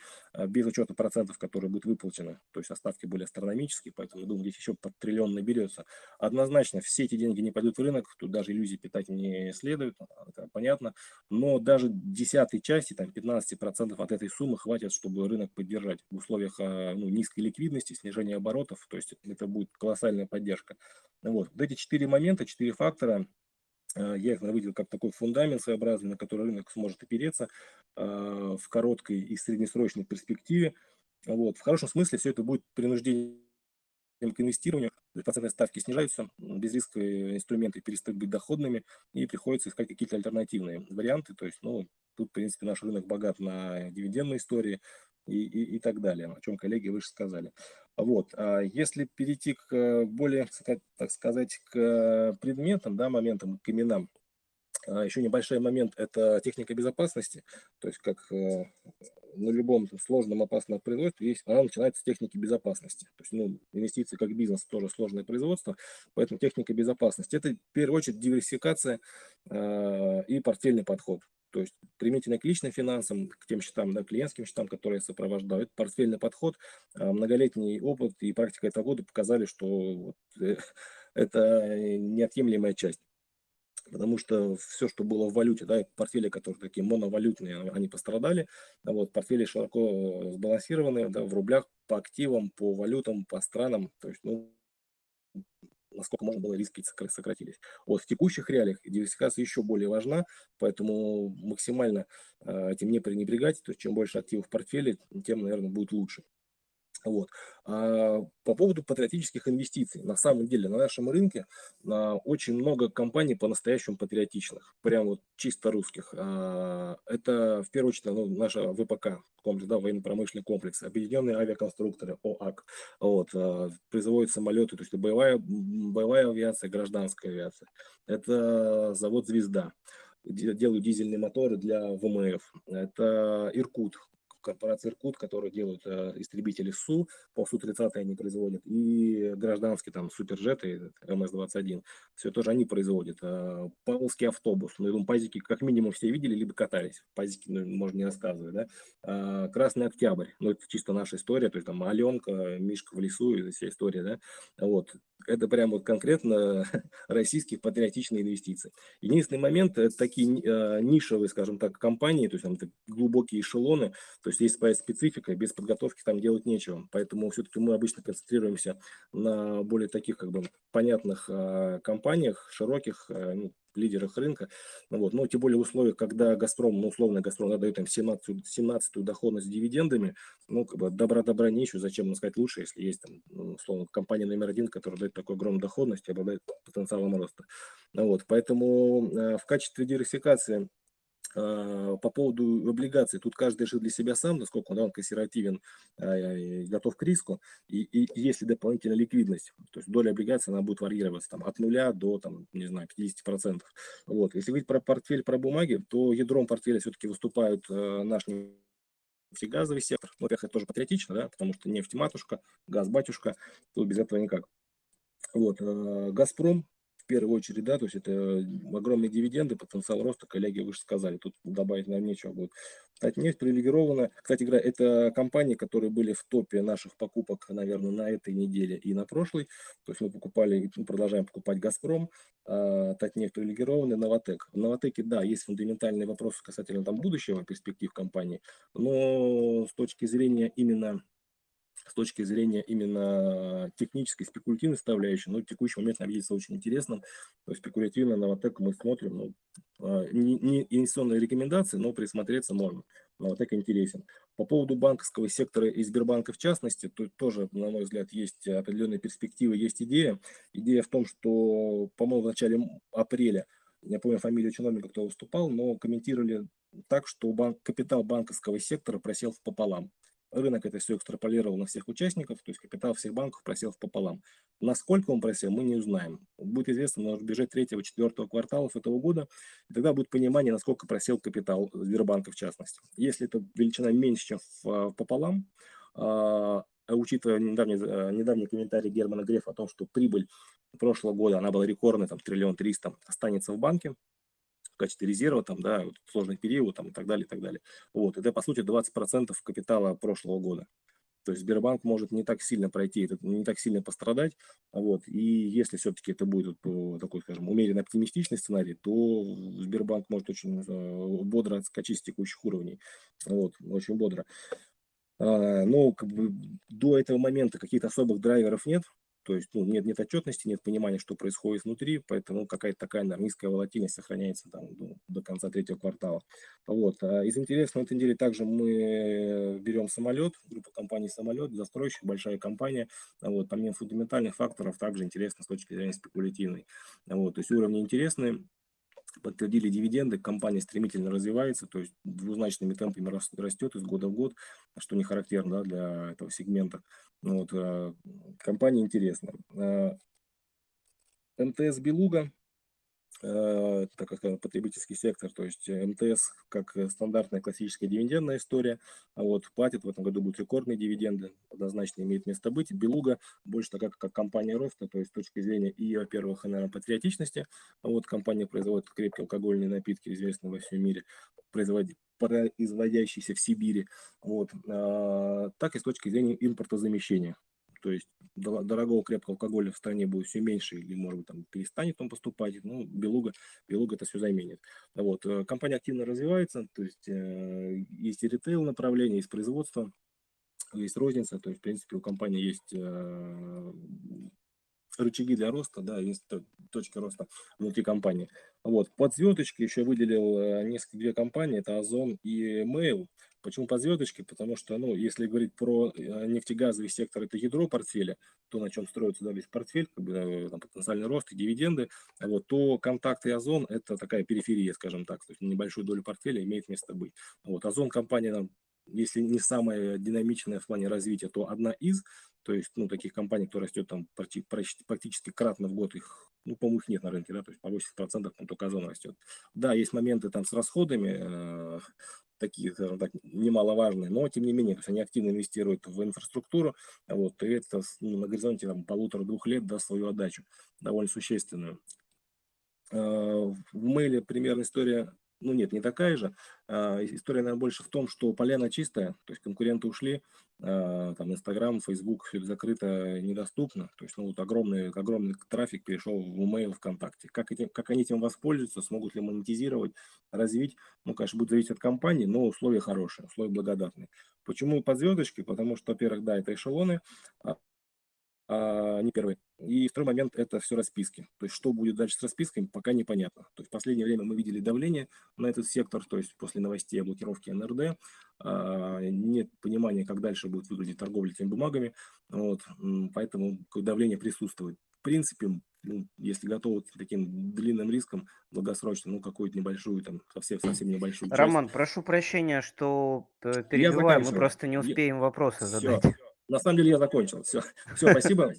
без учета процентов, которые будут выплачены. То есть остаток ставки были астрономические, поэтому, думаю, здесь еще под триллион наберется. Однозначно, все эти деньги не пойдут в рынок, тут даже иллюзии питать не следует, это понятно, но даже десятой части, там 15% от этой суммы хватит, чтобы рынок поддержать в условиях а, ну, низкой ликвидности, снижения оборотов, то есть это будет колоссальная поддержка. Вот, вот эти четыре момента, четыре фактора, Я их выделил как такой фундамент своеобразный, на который рынок сможет опереться в короткой и среднесрочной перспективе. Вот. В хорошем смысле все это будет принуждением к инвестированию, процентные ставки снижаются, безрисковые инструменты перестают быть доходными, и приходится искать какие-то альтернативные варианты. То есть, ну, тут, в принципе, наш рынок богат на дивидендные истории и, и, и так далее, о чем коллеги выше сказали. Вот. А если перейти к более, так сказать, к предметам, да, моментам, к именам, Еще небольшой момент – это техника безопасности. То есть, как э, на любом сложном, опасном производстве, есть, она начинается с техники безопасности. То есть, ну, инвестиции как бизнес тоже сложное производство, поэтому техника безопасности – это в первую очередь диверсификация э, и портфельный подход. То есть применительно к личным финансам, к тем счетам, да, клиентским счетам, которые я сопровождаю, это портфельный подход, э, многолетний опыт и практика этого года показали, что вот, э, это неотъемлемая часть потому что все, что было в валюте, да, портфели, которые такие моновалютные, они пострадали, а вот, портфели широко сбалансированные, да, в рублях по активам, по валютам, по странам, то есть, ну, насколько можно было риски сократились. Вот в текущих реалиях диверсификация еще более важна, поэтому максимально э, этим не пренебрегать, то есть чем больше активов в портфеле, тем, наверное, будет лучше. Вот. А по поводу патриотических инвестиций. На самом деле на нашем рынке а, очень много компаний по-настоящему патриотичных. Прям вот чисто русских. А, это в первую очередь ну, наша ВПК, комплекс, да, военно-промышленный комплекс, объединенные авиаконструкторы, ОАК. Вот, а, самолеты, то есть боевая, боевая авиация, гражданская авиация. Это завод «Звезда» делают дизельные моторы для ВМФ. Это Иркут, корпорация Иркут, которые делают э, истребители СУ, по Су-30 они производят, и гражданские там суперджеты, МС-21, все тоже они производят. Э, Павловский автобус, ну, я думаю, пазики как минимум все видели, либо катались. Пазики, ну, можно не рассказывать, да. Э, Красный Октябрь, ну, это чисто наша история, то есть там Аленка, Мишка в лесу, и вся история, да. Вот, это прям вот конкретно российские патриотичные инвестиции. Единственный момент, это такие э, нишевые, скажем так, компании, то есть там глубокие эшелоны, то есть есть своя специфика, без подготовки там делать нечего. Поэтому все-таки мы обычно концентрируемся на более таких как бы понятных э, компаниях, широких, э, ну, лидерах рынка. Ну, вот. Но тем более в условиях, когда Газпром, ну, условно, Газпром да, дает им 17, 17 доходность с дивидендами, ну, как бы добра-добра не ищу, зачем нам сказать лучше, если есть там, ну, условно, компания номер один, которая дает такую огромную доходность и обладает потенциалом роста. Ну, вот. Поэтому э, в качестве диверсификации по поводу облигаций, тут каждый решит для себя сам, насколько он, он консервативен, э, готов к риску, и, и есть ли дополнительная ликвидность, то есть доля облигаций, она будет варьироваться там, от нуля до, там, не знаю, 50%. Вот. Если говорить про портфель, про бумаги, то ядром портфеля все-таки выступают э, наш нефтегазовый сектор. Ну, во-первых, это тоже патриотично, да, потому что нефть матушка, газ батюшка, тут без этого никак. Вот, Газпром, первую очередь, да, то есть это огромные дивиденды, потенциал роста, коллеги выше сказали, тут добавить, наверное, нечего будет. Кстати, нефть привилегирована. Кстати говоря, это компании, которые были в топе наших покупок, наверное, на этой неделе и на прошлой. То есть мы покупали продолжаем покупать «Газпром», а, Татнефть привилегированный, «Новотек». В «Новотеке», да, есть фундаментальные вопросы касательно там будущего, перспектив компании, но с точки зрения именно с точки зрения именно технической, спекулятивной составляющей, но в текущий момент нам видится очень интересным. То есть спекулятивно на вот мы смотрим, ну, а, не, не инвестиционные рекомендации, но присмотреться можно. Новотек интересен. По поводу банковского сектора и Сбербанка в частности, тут тоже, на мой взгляд, есть определенные перспективы, есть идея. Идея в том, что, по-моему, в начале апреля, я помню фамилию чиновника, кто выступал, но комментировали так, что банк, капитал банковского сектора просел пополам. Рынок это все экстраполировал на всех участников, то есть капитал всех банков просел пополам. Насколько он просел, мы не узнаем. Будет известно на третьего, четвертого кварталов этого года, и тогда будет понимание, насколько просел капитал Сбербанка в частности. Если эта величина меньше, чем в, в пополам, а, учитывая недавний, э, недавний комментарий Германа Грефа о том, что прибыль прошлого года, она была рекордной, там, триллион триста, останется в банке, качестве резерва, там, да, вот, сложный период там, и так далее, и так далее. Вот, это, по сути, 20% капитала прошлого года. То есть Сбербанк может не так сильно пройти, не так сильно пострадать. Вот. И если все-таки это будет такой, скажем, умеренно оптимистичный сценарий, то Сбербанк может очень э, бодро отскочить с текущих уровней. Вот. Очень бодро. А, но как бы, до этого момента каких-то особых драйверов нет. То есть ну, нет, нет отчетности, нет понимания, что происходит внутри, поэтому какая-то такая наверное, низкая волатильность сохраняется там, ну, до конца третьего квартала. Вот. А из интересного на этой неделе также мы берем самолет, группа компаний «Самолет», застройщик, большая компания. Вот. Помимо фундаментальных факторов, также интересно с точки зрения спекулятивной. Вот. То есть уровни интересные подтвердили дивиденды, компания стремительно развивается, то есть двузначными темпами растет из года в год, что не характерно да, для этого сегмента. Вот, а, компания интересна. А, МТС «Белуга» Э, так как сказать, потребительский сектор, то есть э, МТС как э, стандартная классическая дивидендная история, а вот платит в этом году будут рекордные дивиденды, однозначно имеет место быть. Белуга больше такая как компания роста, то есть с точки зрения и, во-первых, наверное, патриотичности, а вот компания производит крепкие алкогольные напитки, известные во всем мире, производит производящиеся в Сибири, вот, а, так и с точки зрения импортозамещения. То есть дорогого крепкого алкоголя в стране будет все меньше или, может быть, там перестанет он поступать. Ну, Белуга, Белуга это все заменит. Вот. Э, компания активно развивается, то есть э, есть и ритейл направление, есть производство, есть розница, то есть, в принципе, у компании есть э, рычаги для роста, да, есть точки роста внутри компании. Вот. Под звездочкой еще выделил несколько две компании, это Озон и Mail. Почему по звездочке? Потому что, ну, если говорить про э, нефтегазовый сектор, это ядро портфеля, то, на чем строится да, весь портфель, как бы, э, там, потенциальный рост и дивиденды, вот, то контакт и Озон – это такая периферия, скажем так, то есть небольшую долю портфеля имеет место быть. Вот, Озон компания если не самая динамичная в плане развития, то одна из, то есть, ну, таких компаний, кто растет там практически кратно в год, их, ну, по-моему, их нет на рынке, да, то есть по 80% там только Озон растет. Да, есть моменты там с расходами, э, такие, скажем так, немаловажные, но тем не менее, то есть они активно инвестируют в инфраструктуру, вот, и это ну, на горизонте там, полутора-двух лет даст свою отдачу, довольно существенную. Э, в мейле примерно история ну нет, не такая же. А, история, наверное, больше в том, что поляна чистая, то есть конкуренты ушли, а, там Инстаграм, Фейсбук, все закрыто, недоступно. То есть ну, вот огромный, огромный трафик перешел в email, ВКонтакте. Как, этим, как они этим воспользуются, смогут ли монетизировать, развить, ну, конечно, будет зависеть от компании, но условия хорошие, условия благодатные. Почему под звездочки? Потому что, во-первых, да, это эшелоны, а не первый. И второй момент – это все расписки. То есть, что будет дальше с расписками, пока непонятно. То есть, в последнее время мы видели давление на этот сектор, то есть, после новостей о блокировке НРД, а, нет понимания, как дальше будет выглядеть торговля этими бумагами, вот, поэтому давление присутствует. В принципе, ну, если готовы к таким длинным рискам, долгосрочным, ну, какую-то небольшую, там, совсем, совсем небольшую часть. Роман, прошу прощения, что э, перебиваю, мы просто не успеем я... вопросы задать. Все. На самом деле я закончил. Все, все спасибо.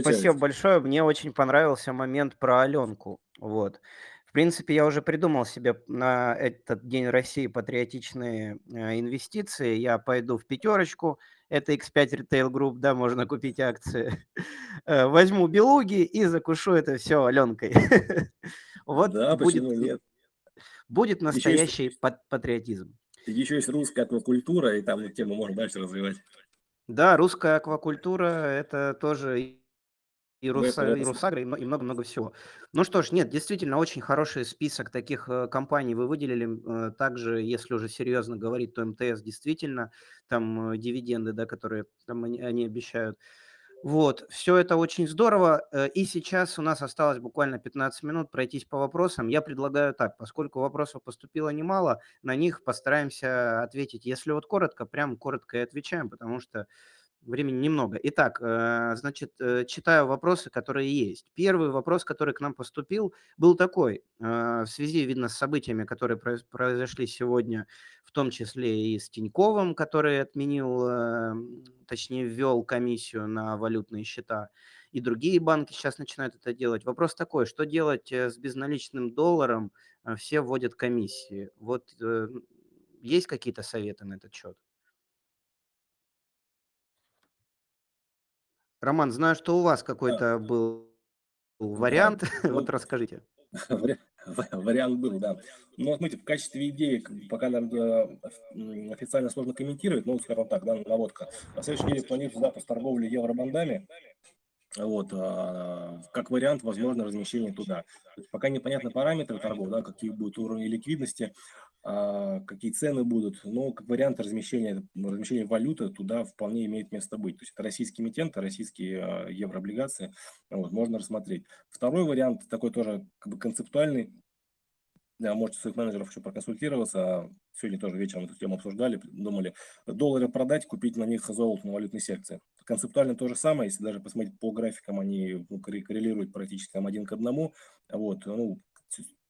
Спасибо большое. Мне очень понравился момент про Аленку. Вот. В принципе, я уже придумал себе на этот День России патриотичные э, инвестиции. Я пойду в пятерочку. Это X5 Retail Group, да, можно купить акции. Э, возьму белуги и закушу это все Аленкой. Вот да, будет, нет? будет настоящий еще есть, патриотизм. Еще есть русская аквакультура, и там тему можно дальше развивать. Да, русская аквакультура– это тоже и, Руса, и Русагра, и много-много всего. Ну что ж, нет, действительно, очень хороший список таких э, компаний вы выделили. Э, также, если уже серьезно говорить, то МТС действительно, там э, дивиденды, да, которые там они, они обещают. Вот, все это очень здорово. Э, и сейчас у нас осталось буквально 15 минут пройтись по вопросам. Я предлагаю так, поскольку вопросов поступило немало, на них постараемся ответить. Если вот коротко, прям коротко и отвечаем, потому что Времени немного. Итак, э, значит, э, читаю вопросы, которые есть. Первый вопрос, который к нам поступил, был такой. Э, в связи, видно, с событиями, которые произошли сегодня, в том числе и с Тиньковым, который отменил, точнее, ввел комиссию на валютные счета, и другие банки сейчас начинают это делать. Вопрос такой, что делать с безналичным долларом? Все вводят комиссии. Вот есть какие-то советы на этот счет? Роман, знаю, что у вас какой-то был вариант. Да, вот расскажите. Вариант был, да. Но ну, смотрите, в качестве идеи, пока нам официально сложно комментировать, но, скажем так, да, наводка. На следующей неделе планируется запуск торговли евробандами. Вот, а, как вариант, возможно, размещение туда. пока непонятны параметры торгов, да, какие будут уровни ликвидности, какие цены будут, но как вариант размещения, размещения валюты туда вполне имеет место быть. То есть это российские эмитенты, российские а, еврооблигации, вот, можно рассмотреть. Второй вариант, такой тоже как бы концептуальный, да, можете своих менеджеров еще проконсультироваться. Сегодня тоже вечером эту тему обсуждали, думали, доллары продать, купить на них золото на валютной секции. Концептуально то же самое, если даже посмотреть по графикам, они ну, коррелируют практически там один к одному. Вот, ну,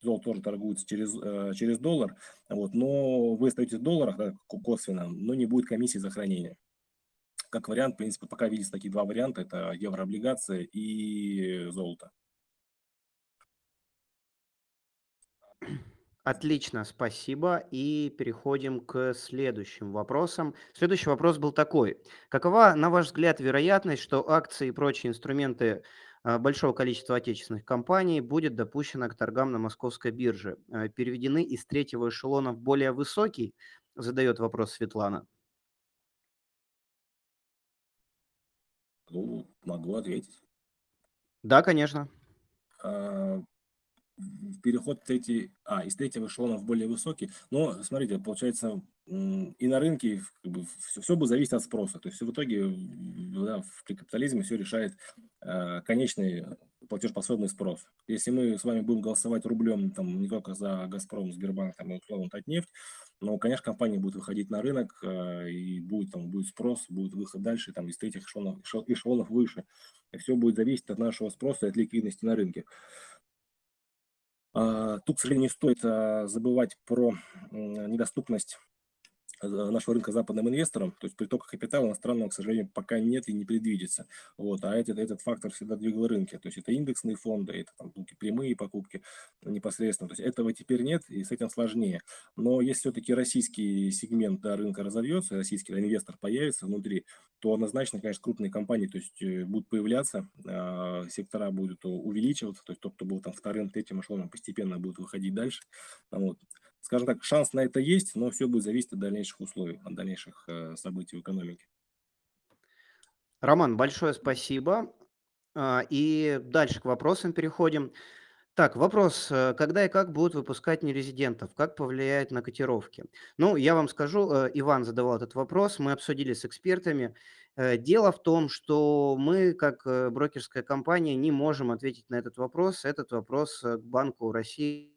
золото тоже торгуется через, э, через доллар, вот, но вы остаетесь в долларах да, косвенно, но не будет комиссии за хранение. Как вариант, в принципе, пока видится такие два варианта, это еврооблигации и золото. Отлично, спасибо. И переходим к следующим вопросам. Следующий вопрос был такой. Какова, на ваш взгляд, вероятность, что акции и прочие инструменты большого количества отечественных компаний будет допущено к торгам на московской бирже? А, переведены из третьего эшелона в более высокий? Задает вопрос Светлана. Ну, могу ответить. Да, конечно. А, переход третий, а, из третьего эшелона в более высокий. Но, смотрите, получается, и на рынке как бы, все, все будет зависеть от спроса. То есть в итоге да, в капитализме все решает э, конечный платежеспособный спрос. Если мы с вами будем голосовать рублем там, не только за «Газпром», «Сбербанк» там, и условно «Татнефть», но, конечно, компания будет выходить на рынок, э, и будет, там, будет спрос, будет выход дальше, там, из третьих эшелонов, эшелонов выше. И все будет зависеть от нашего спроса и от ликвидности на рынке. А, тут, к сожалению, не стоит а, забывать про недоступность нашего рынка западным инвесторам, то есть притока капитала иностранного, к сожалению, пока нет и не предвидится. Вот, а этот, этот фактор всегда двигал рынки. То есть это индексные фонды, это там, прямые покупки непосредственно. То есть этого теперь нет, и с этим сложнее. Но если все-таки российский сегмент да, рынка разовьется, российский инвестор появится внутри, то однозначно, конечно, крупные компании то есть, э, будут появляться, э, сектора будут увеличиваться, то есть тот, кто был там вторым, третьим эшелоном, постепенно будет выходить дальше. Вот скажем так, шанс на это есть, но все будет зависеть от дальнейших условий, от дальнейших э, событий в экономике. Роман, большое спасибо. А, и дальше к вопросам переходим. Так, вопрос. Э, когда и как будут выпускать нерезидентов? Как повлияет на котировки? Ну, я вам скажу, э, Иван задавал этот вопрос, мы обсудили с экспертами. Дело в том, что мы, как брокерская компания, не можем ответить на этот вопрос. Этот вопрос к Банку России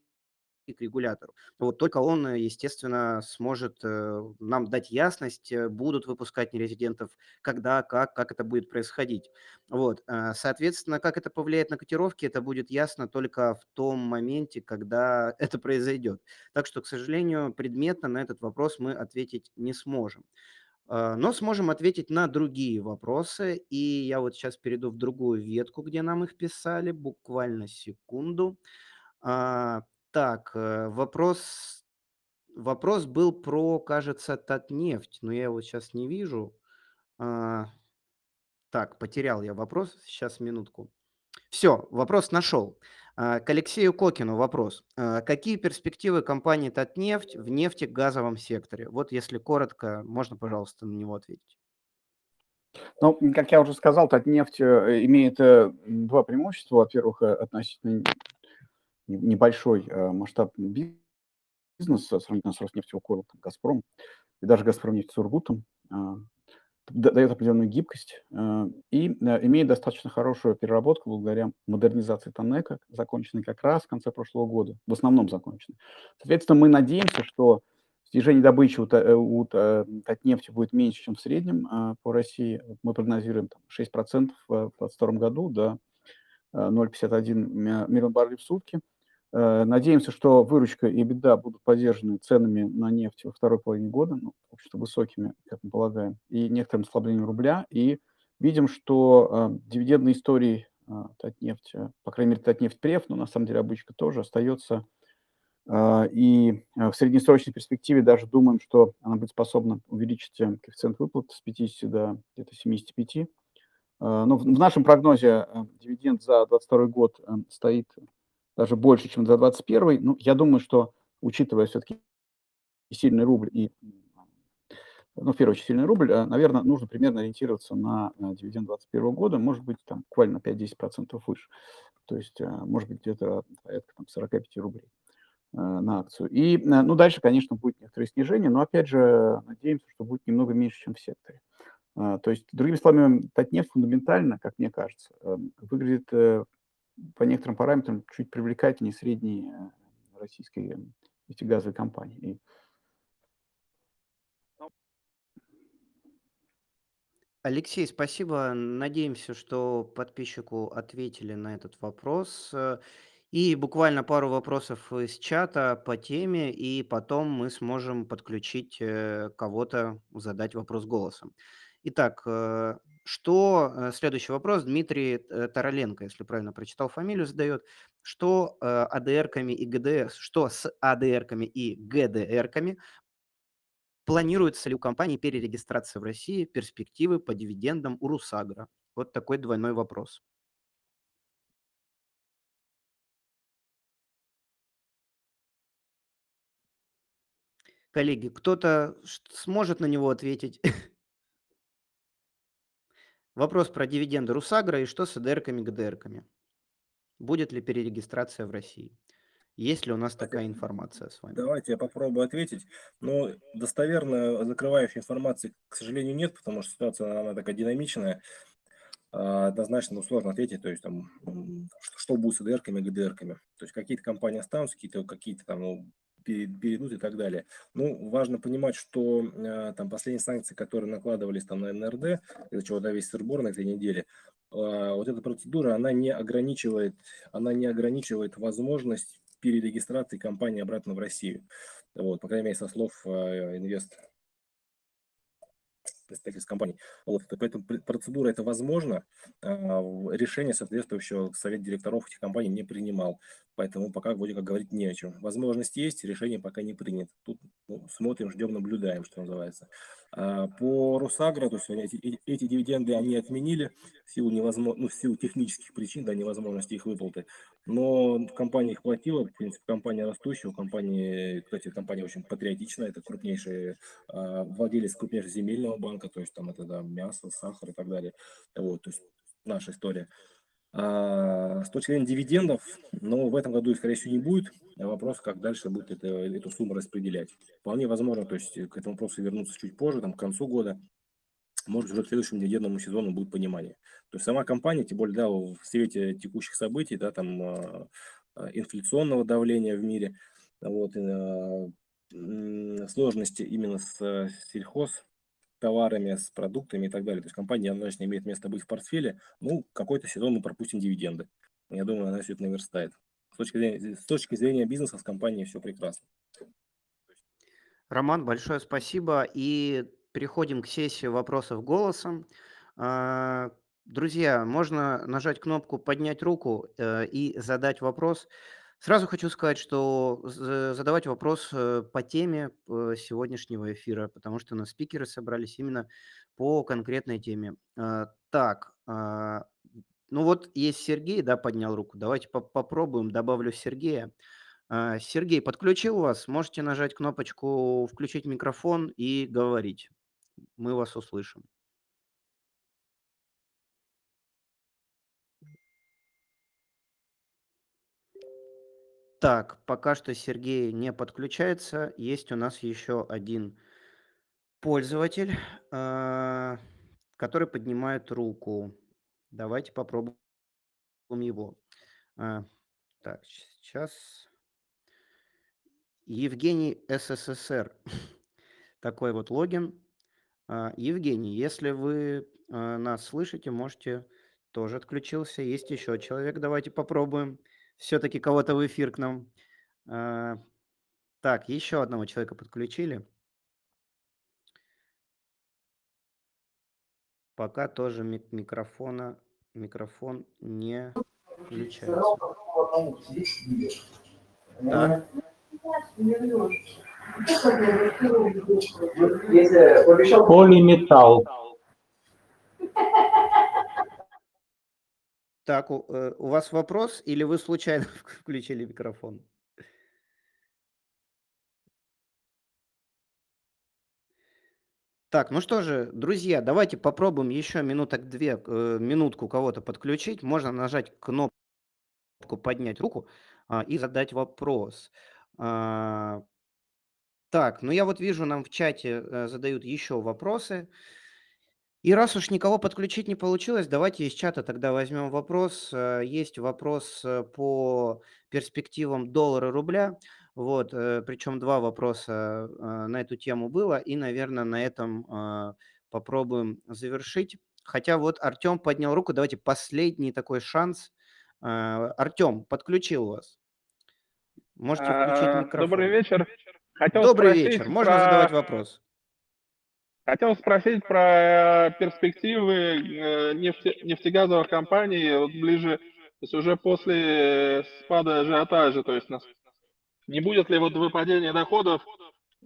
к регулятору. Вот только он, э, естественно, сможет э, нам дать ясность, э, будут выпускать нерезидентов, когда, как, как это будет происходить. Вот, соответственно, как это повлияет на котировки, это будет ясно только в том моменте, когда это произойдет. Так что, к сожалению, предметно на этот вопрос мы ответить не сможем но сможем ответить на другие вопросы. И я вот сейчас перейду в другую ветку, где нам их писали, буквально секунду. Так, э, вопрос вопрос был про, кажется, Татнефть, но я его сейчас не вижу. А, так, потерял я вопрос. Сейчас, минутку. Все, вопрос нашел. А, к Алексею Кокину вопрос. А, какие перспективы компании Татнефть в нефтегазовом секторе? Вот если коротко, можно, пожалуйста, на него ответить. Ну, как я уже сказал, Татнефть э, имеет э, два преимущества. Во-первых, относительно небольшой э, масштаб бизнеса сравнительно с Роснефтеукором, Газпром и даже Газпромнефть Сургутом, а, дает определенную гибкость э, и э, имеет достаточно хорошую переработку благодаря модернизации Танека, законченной как раз в конце прошлого года, в основном законченной. Соответственно, мы надеемся, что снижение добычи у Татнефти будет меньше, чем в среднем по России. Мы прогнозируем там, 6% в 2022 году до 0,51 миллион баррелей в сутки. Э, надеемся, что выручка и беда будут поддержаны ценами на нефть во второй половине года, ну, общем-то, высокими, как мы полагаем, и некоторым ослаблением рубля. И видим, что э, дивидендные истории э, Татнефть, э, по крайней мере, Татнефть Преф, но на самом деле обычка тоже остается. Э, и в среднесрочной перспективе даже думаем, что она будет способна увеличить э, коэффициент выплат с 50 до где-то 75. Э, но в, в нашем прогнозе э, дивиденд за 2022 год э, стоит даже больше, чем за 21 Ну, я думаю, что, учитывая все-таки сильный рубль и, ну, в первую очередь, сильный рубль, э, наверное, нужно примерно ориентироваться на дивиденд 2021 года, может быть, там буквально 5-10% выше. То есть, э, может быть, где-то порядка там, 45 рублей. на акцию. И, ну, дальше, конечно, будет некоторое снижение, но, опять же, надеемся, что будет немного меньше, чем в секторе. То есть, другими словами, Татнефть фундаментально, как мне кажется, выглядит по некоторым параметрам чуть привлекательнее средней российской нефтегазовой компании. Алексей, спасибо. Надеемся, что подписчику ответили на этот вопрос. И буквально пару вопросов из чата по теме, и потом мы сможем подключить э, кого-то, задать вопрос голосом. Итак, э, что, э, следующий вопрос, Дмитрий Тароленко, если правильно прочитал фамилию, задает, что АДРками и ГДС, что с АДРками и ГДРками Планируется ли у компании перерегистрация в России, перспективы по дивидендам у Русагра? Вот такой двойной вопрос. Коллеги, кто-то сможет на него ответить? Вопрос про дивиденды Русагра и что с ЭДРками, ГДРками? Будет ли перерегистрация в России? Есть ли у нас такая информация с вами? Давайте я попробую ответить. Но достоверно закрывающей информации, к сожалению, нет, потому что ситуация она такая динамичная. А, однозначно ну, сложно ответить, то есть там, что будет с ДРками, ГДРками. То есть какие-то компании останутся, какие-то какие там ну, перейдут и так далее. Ну, важно понимать, что э, там последние санкции, которые накладывались там на НРД, из-за чего да, весь сырбор на этой неделе, э, вот эта процедура, она не ограничивает, она не ограничивает возможность перерегистрации компании обратно в Россию. Вот, по крайней мере, со слов э, инвест представительств компаний. Вот, поэтому процедура это возможно. А, решение соответствующего совет директоров этих компаний не принимал. Поэтому пока вроде как говорить не о чем. Возможность есть, решение пока не принято. Тут ну, смотрим, ждем, наблюдаем, что называется. А, по Росагро, то есть эти, эти дивиденды они отменили в силу, невозможно, ну, в силу технических причин, да, невозможности их выплаты. Но компания их платила, в принципе, компания растущая, у компании, кстати, компания очень патриотичная, это крупнейший а, владелец крупнейшего земельного банка, то есть там это да, мясо, сахар и так далее. Вот, то есть наша история. А, с точки зрения дивидендов, но в этом году скорее всего, не будет. Вопрос, как дальше будет это, эту сумму распределять. Вполне возможно, то есть к этому вопросу вернуться чуть позже, там, к концу года. Может, уже к следующему дивидендному сезону будет понимание. То есть сама компания, тем более, да, в свете текущих событий, да, там, а, а, инфляционного давления в мире, вот, сложности именно с сельхоз товарами, с продуктами и так далее. То есть компания однозначно имеет место быть в портфеле. Ну, какой-то сезон мы пропустим дивиденды. Я думаю, она все это наверстает. С точки зрения, с точки зрения бизнеса с компанией все прекрасно. Роман, большое спасибо. И переходим к сессии вопросов голосом. А, друзья, можно нажать кнопку «Поднять руку» э, и задать вопрос. Сразу хочу сказать, что задавать вопрос э, по теме э, сегодняшнего эфира, потому что у спикеры собрались именно по конкретной теме. А, так, а, ну вот есть Сергей, да, поднял руку. Давайте по попробуем, добавлю Сергея. Сергей, подключил вас. Можете нажать кнопочку «Включить микрофон» и говорить. Мы вас услышим. Так, пока что Сергей не подключается. Есть у нас еще один пользователь, а, который поднимает руку. Давайте попробуем его. А, так, сейчас. Евгений СССР. Такой вот логин. А, Евгений, если вы нас слышите, можете тоже отключился. Есть еще человек. Давайте попробуем все-таки кого-то в эфир к нам. А, так, еще одного человека подключили. Пока тоже микрофона, микрофон не включается. Так. Полиметалл. Так, у, э, у вас вопрос или вы случайно включили микрофон? Так, ну что же, друзья, давайте попробуем еще минуток две, э, минутку кого-то подключить. Можно нажать кнопку поднять руку а, и задать вопрос. А, Так, ну я вот вижу, нам в чате э, задают еще вопросы. И раз уж никого подключить не получилось, давайте из чата тогда возьмем вопрос. Э, Есть вопрос э, по перспективам доллара-рубля. Вот, э, причем два вопроса э, на эту тему было, и, наверное, на этом э, попробуем завершить. Хотя вот Артем поднял руку, давайте последний такой шанс. Э, Артем, подключил вас. Можете включить А, микрофон. Добрый вечер. Хотел Добрый вечер, можно про- задавать вопрос. Хотел спросить про перспективы э, нефте- нефтегазовых компаний вот ближе, то есть уже после спада ажиотажа, то есть нас- не будет ли вот выпадения доходов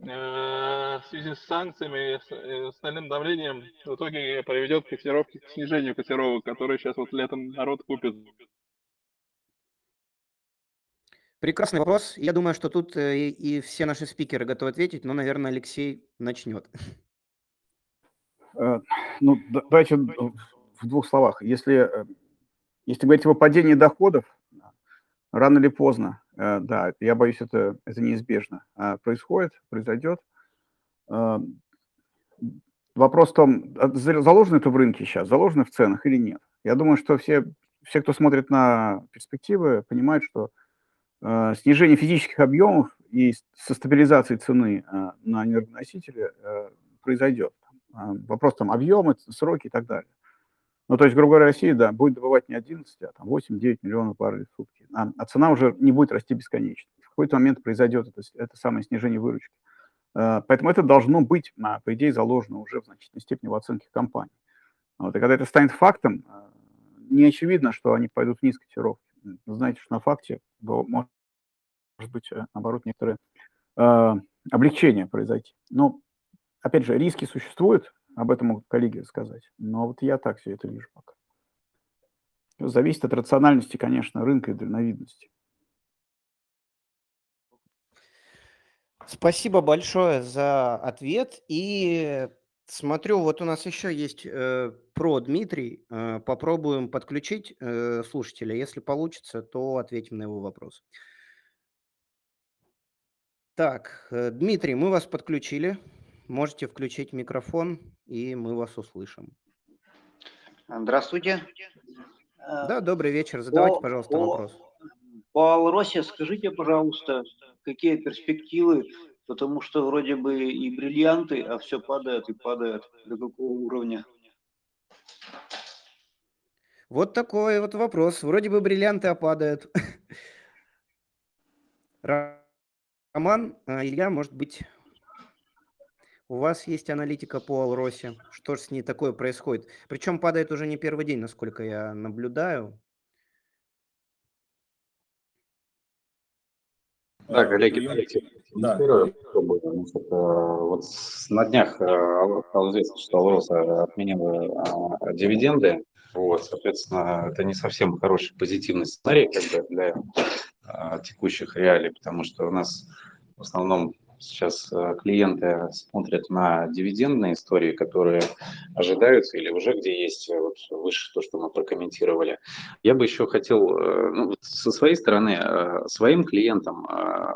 э, в связи с санкциями, с э, стальным давлением в итоге приведет к котировке, к снижению котировок, которые сейчас вот летом народ купит. Прекрасный вопрос. Я думаю, что тут э, и, и все наши спикеры готовы ответить, но, наверное, Алексей начнет. Э, Ну, да- давайте в двух словах. Если, э, если говорить о выпадении доходов, рано или поздно, да, я боюсь, это, это неизбежно а, происходит, произойдет. Вопрос в том, а за- заложено это в рынке сейчас, заложено в ценах или нет. Я думаю, что все, все кто смотрит на перспективы, понимают, что снижение физических объемов и со стабилизацией цены э, на энергоносители э, произойдет. Вопрос там объемы, сроки и так далее. Ну, то есть, грубо говоря, Россия, да, будет добывать не 11, а там 8-9 миллионов баррелей в сутки. А, а цена уже не будет расти бесконечно. В какой-то момент произойдет это, это самое снижение выручки. Э, Поэтому это должно быть, а, по идее, заложено уже в значительной степени в оценке компании. Вот, и когда это станет фактом, э, не очевидно, что они пойдут вниз котировки. Знаете, что на факте бо- может быть, э, наоборот, некоторые э, облегчения произойти. Но, опять же, риски существуют, об этом могут коллеги сказать. Но вот я так все это вижу пока. Зависит от рациональности, конечно, рынка и дальновидности. Спасибо большое за ответ. И смотрю, вот у нас еще есть э, про Дмитрий. Э, попробуем подключить э, слушателя. Если получится, то ответим на его вопрос. Так, э, Дмитрий, мы вас подключили. Можете включить микрофон, и мы вас услышим. Здравствуйте. Да, добрый вечер. Задавайте, По- пожалуйста, по- вопрос. По Алросе скажите, пожалуйста, какие перспективы, потому что вроде бы и бриллианты, а все падает и падает. До какого уровня? Вот такой вот вопрос. Вроде бы бриллианты опадают. Роман, а, Илья, может быть, у вас есть аналитика по Алросе. Что же с ней такое происходит? Причем падает уже не первый день, насколько я наблюдаю. Да, коллеги, давайте Да. э, вот на днях э, Ал- стало известно, что Алроса отменила а, дивиденды. Вот, соответственно, это не совсем хороший позитивный сценарий как бы, для текущих реалий, потому что у нас в основном сейчас э, клиенты смотрят на дивидендные истории, которые ожидаются или уже где есть э, вот выше то, что мы прокомментировали. Я бы еще хотел, э, ну, вот со своей стороны, своим клиентам,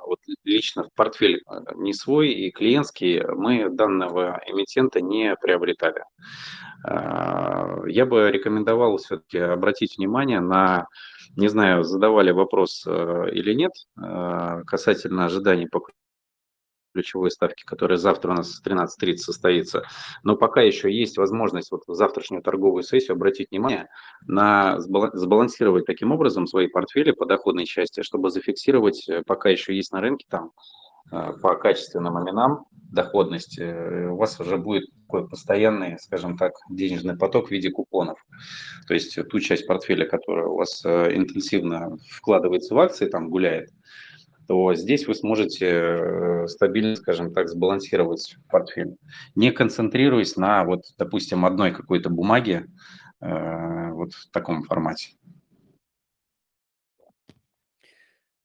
вот лично в портфель не свой и клиентский, мы данного эмитента не приобретали. Я бы рекомендовал все-таки обратить внимание на, не знаю, задавали вопрос э, или нет, э, касательно ожиданий по ключевой ставки, которая завтра у нас в 13.30 состоится. Но пока еще есть возможность вот в завтрашнюю торговую сессию обратить внимание на сбала- сбалансировать таким образом свои портфели по доходной части, чтобы зафиксировать, э, пока еще есть на рынке там по качественным именам доходность, э, у вас уже будет такой постоянный, скажем так, денежный поток в виде купонов. То есть ту часть портфеля, которая у вас э, интенсивно вкладывается в акции, там гуляет, то здесь вы сможете э, стабильно, скажем так, сбалансировать портфель, не концентрируясь на, вот, допустим, одной какой-то бумаге вот в таком формате.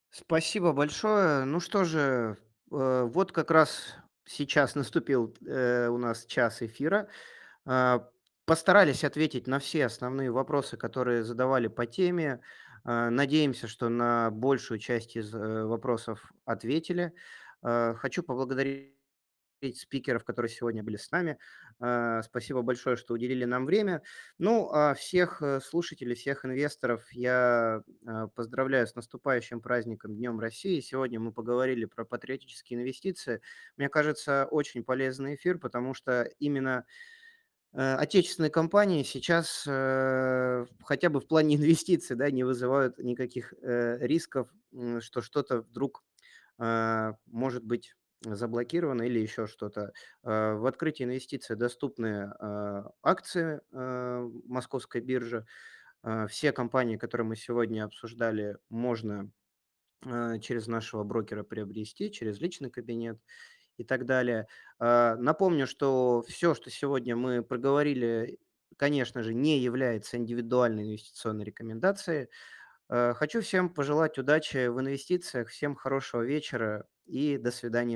Спасибо большое. Ну что же, вот как раз сейчас наступил э, у нас час эфира. А, Постарались ответить на все основные вопросы, которые задавали по теме. Э, Надеемся, что на большую часть из э, вопросов ответили. Э, Хочу поблагодарить спикеров, которые сегодня были с нами. Э, Спасибо большое, что уделили нам время. Ну, а всех э, слушателей, всех инвесторов я э, поздравляю с наступающим праздником Днем России. Сегодня мы поговорили про патриотические инвестиции. Мне кажется, очень полезный эфир, потому что именно отечественные компании сейчас хотя бы в плане инвестиций да, не вызывают никаких рисков, что что-то вдруг может быть заблокировано или еще что-то. Э, В открытии инвестиций доступны э, акции э, московской биржи. Все компании, которые мы сегодня обсуждали, можно через нашего брокера приобрести, через личный кабинет и так далее. Напомню, что все, что сегодня мы проговорили, конечно же, не является индивидуальной инвестиционной рекомендацией. Хочу всем пожелать удачи в инвестициях, всем хорошего вечера и до свидания.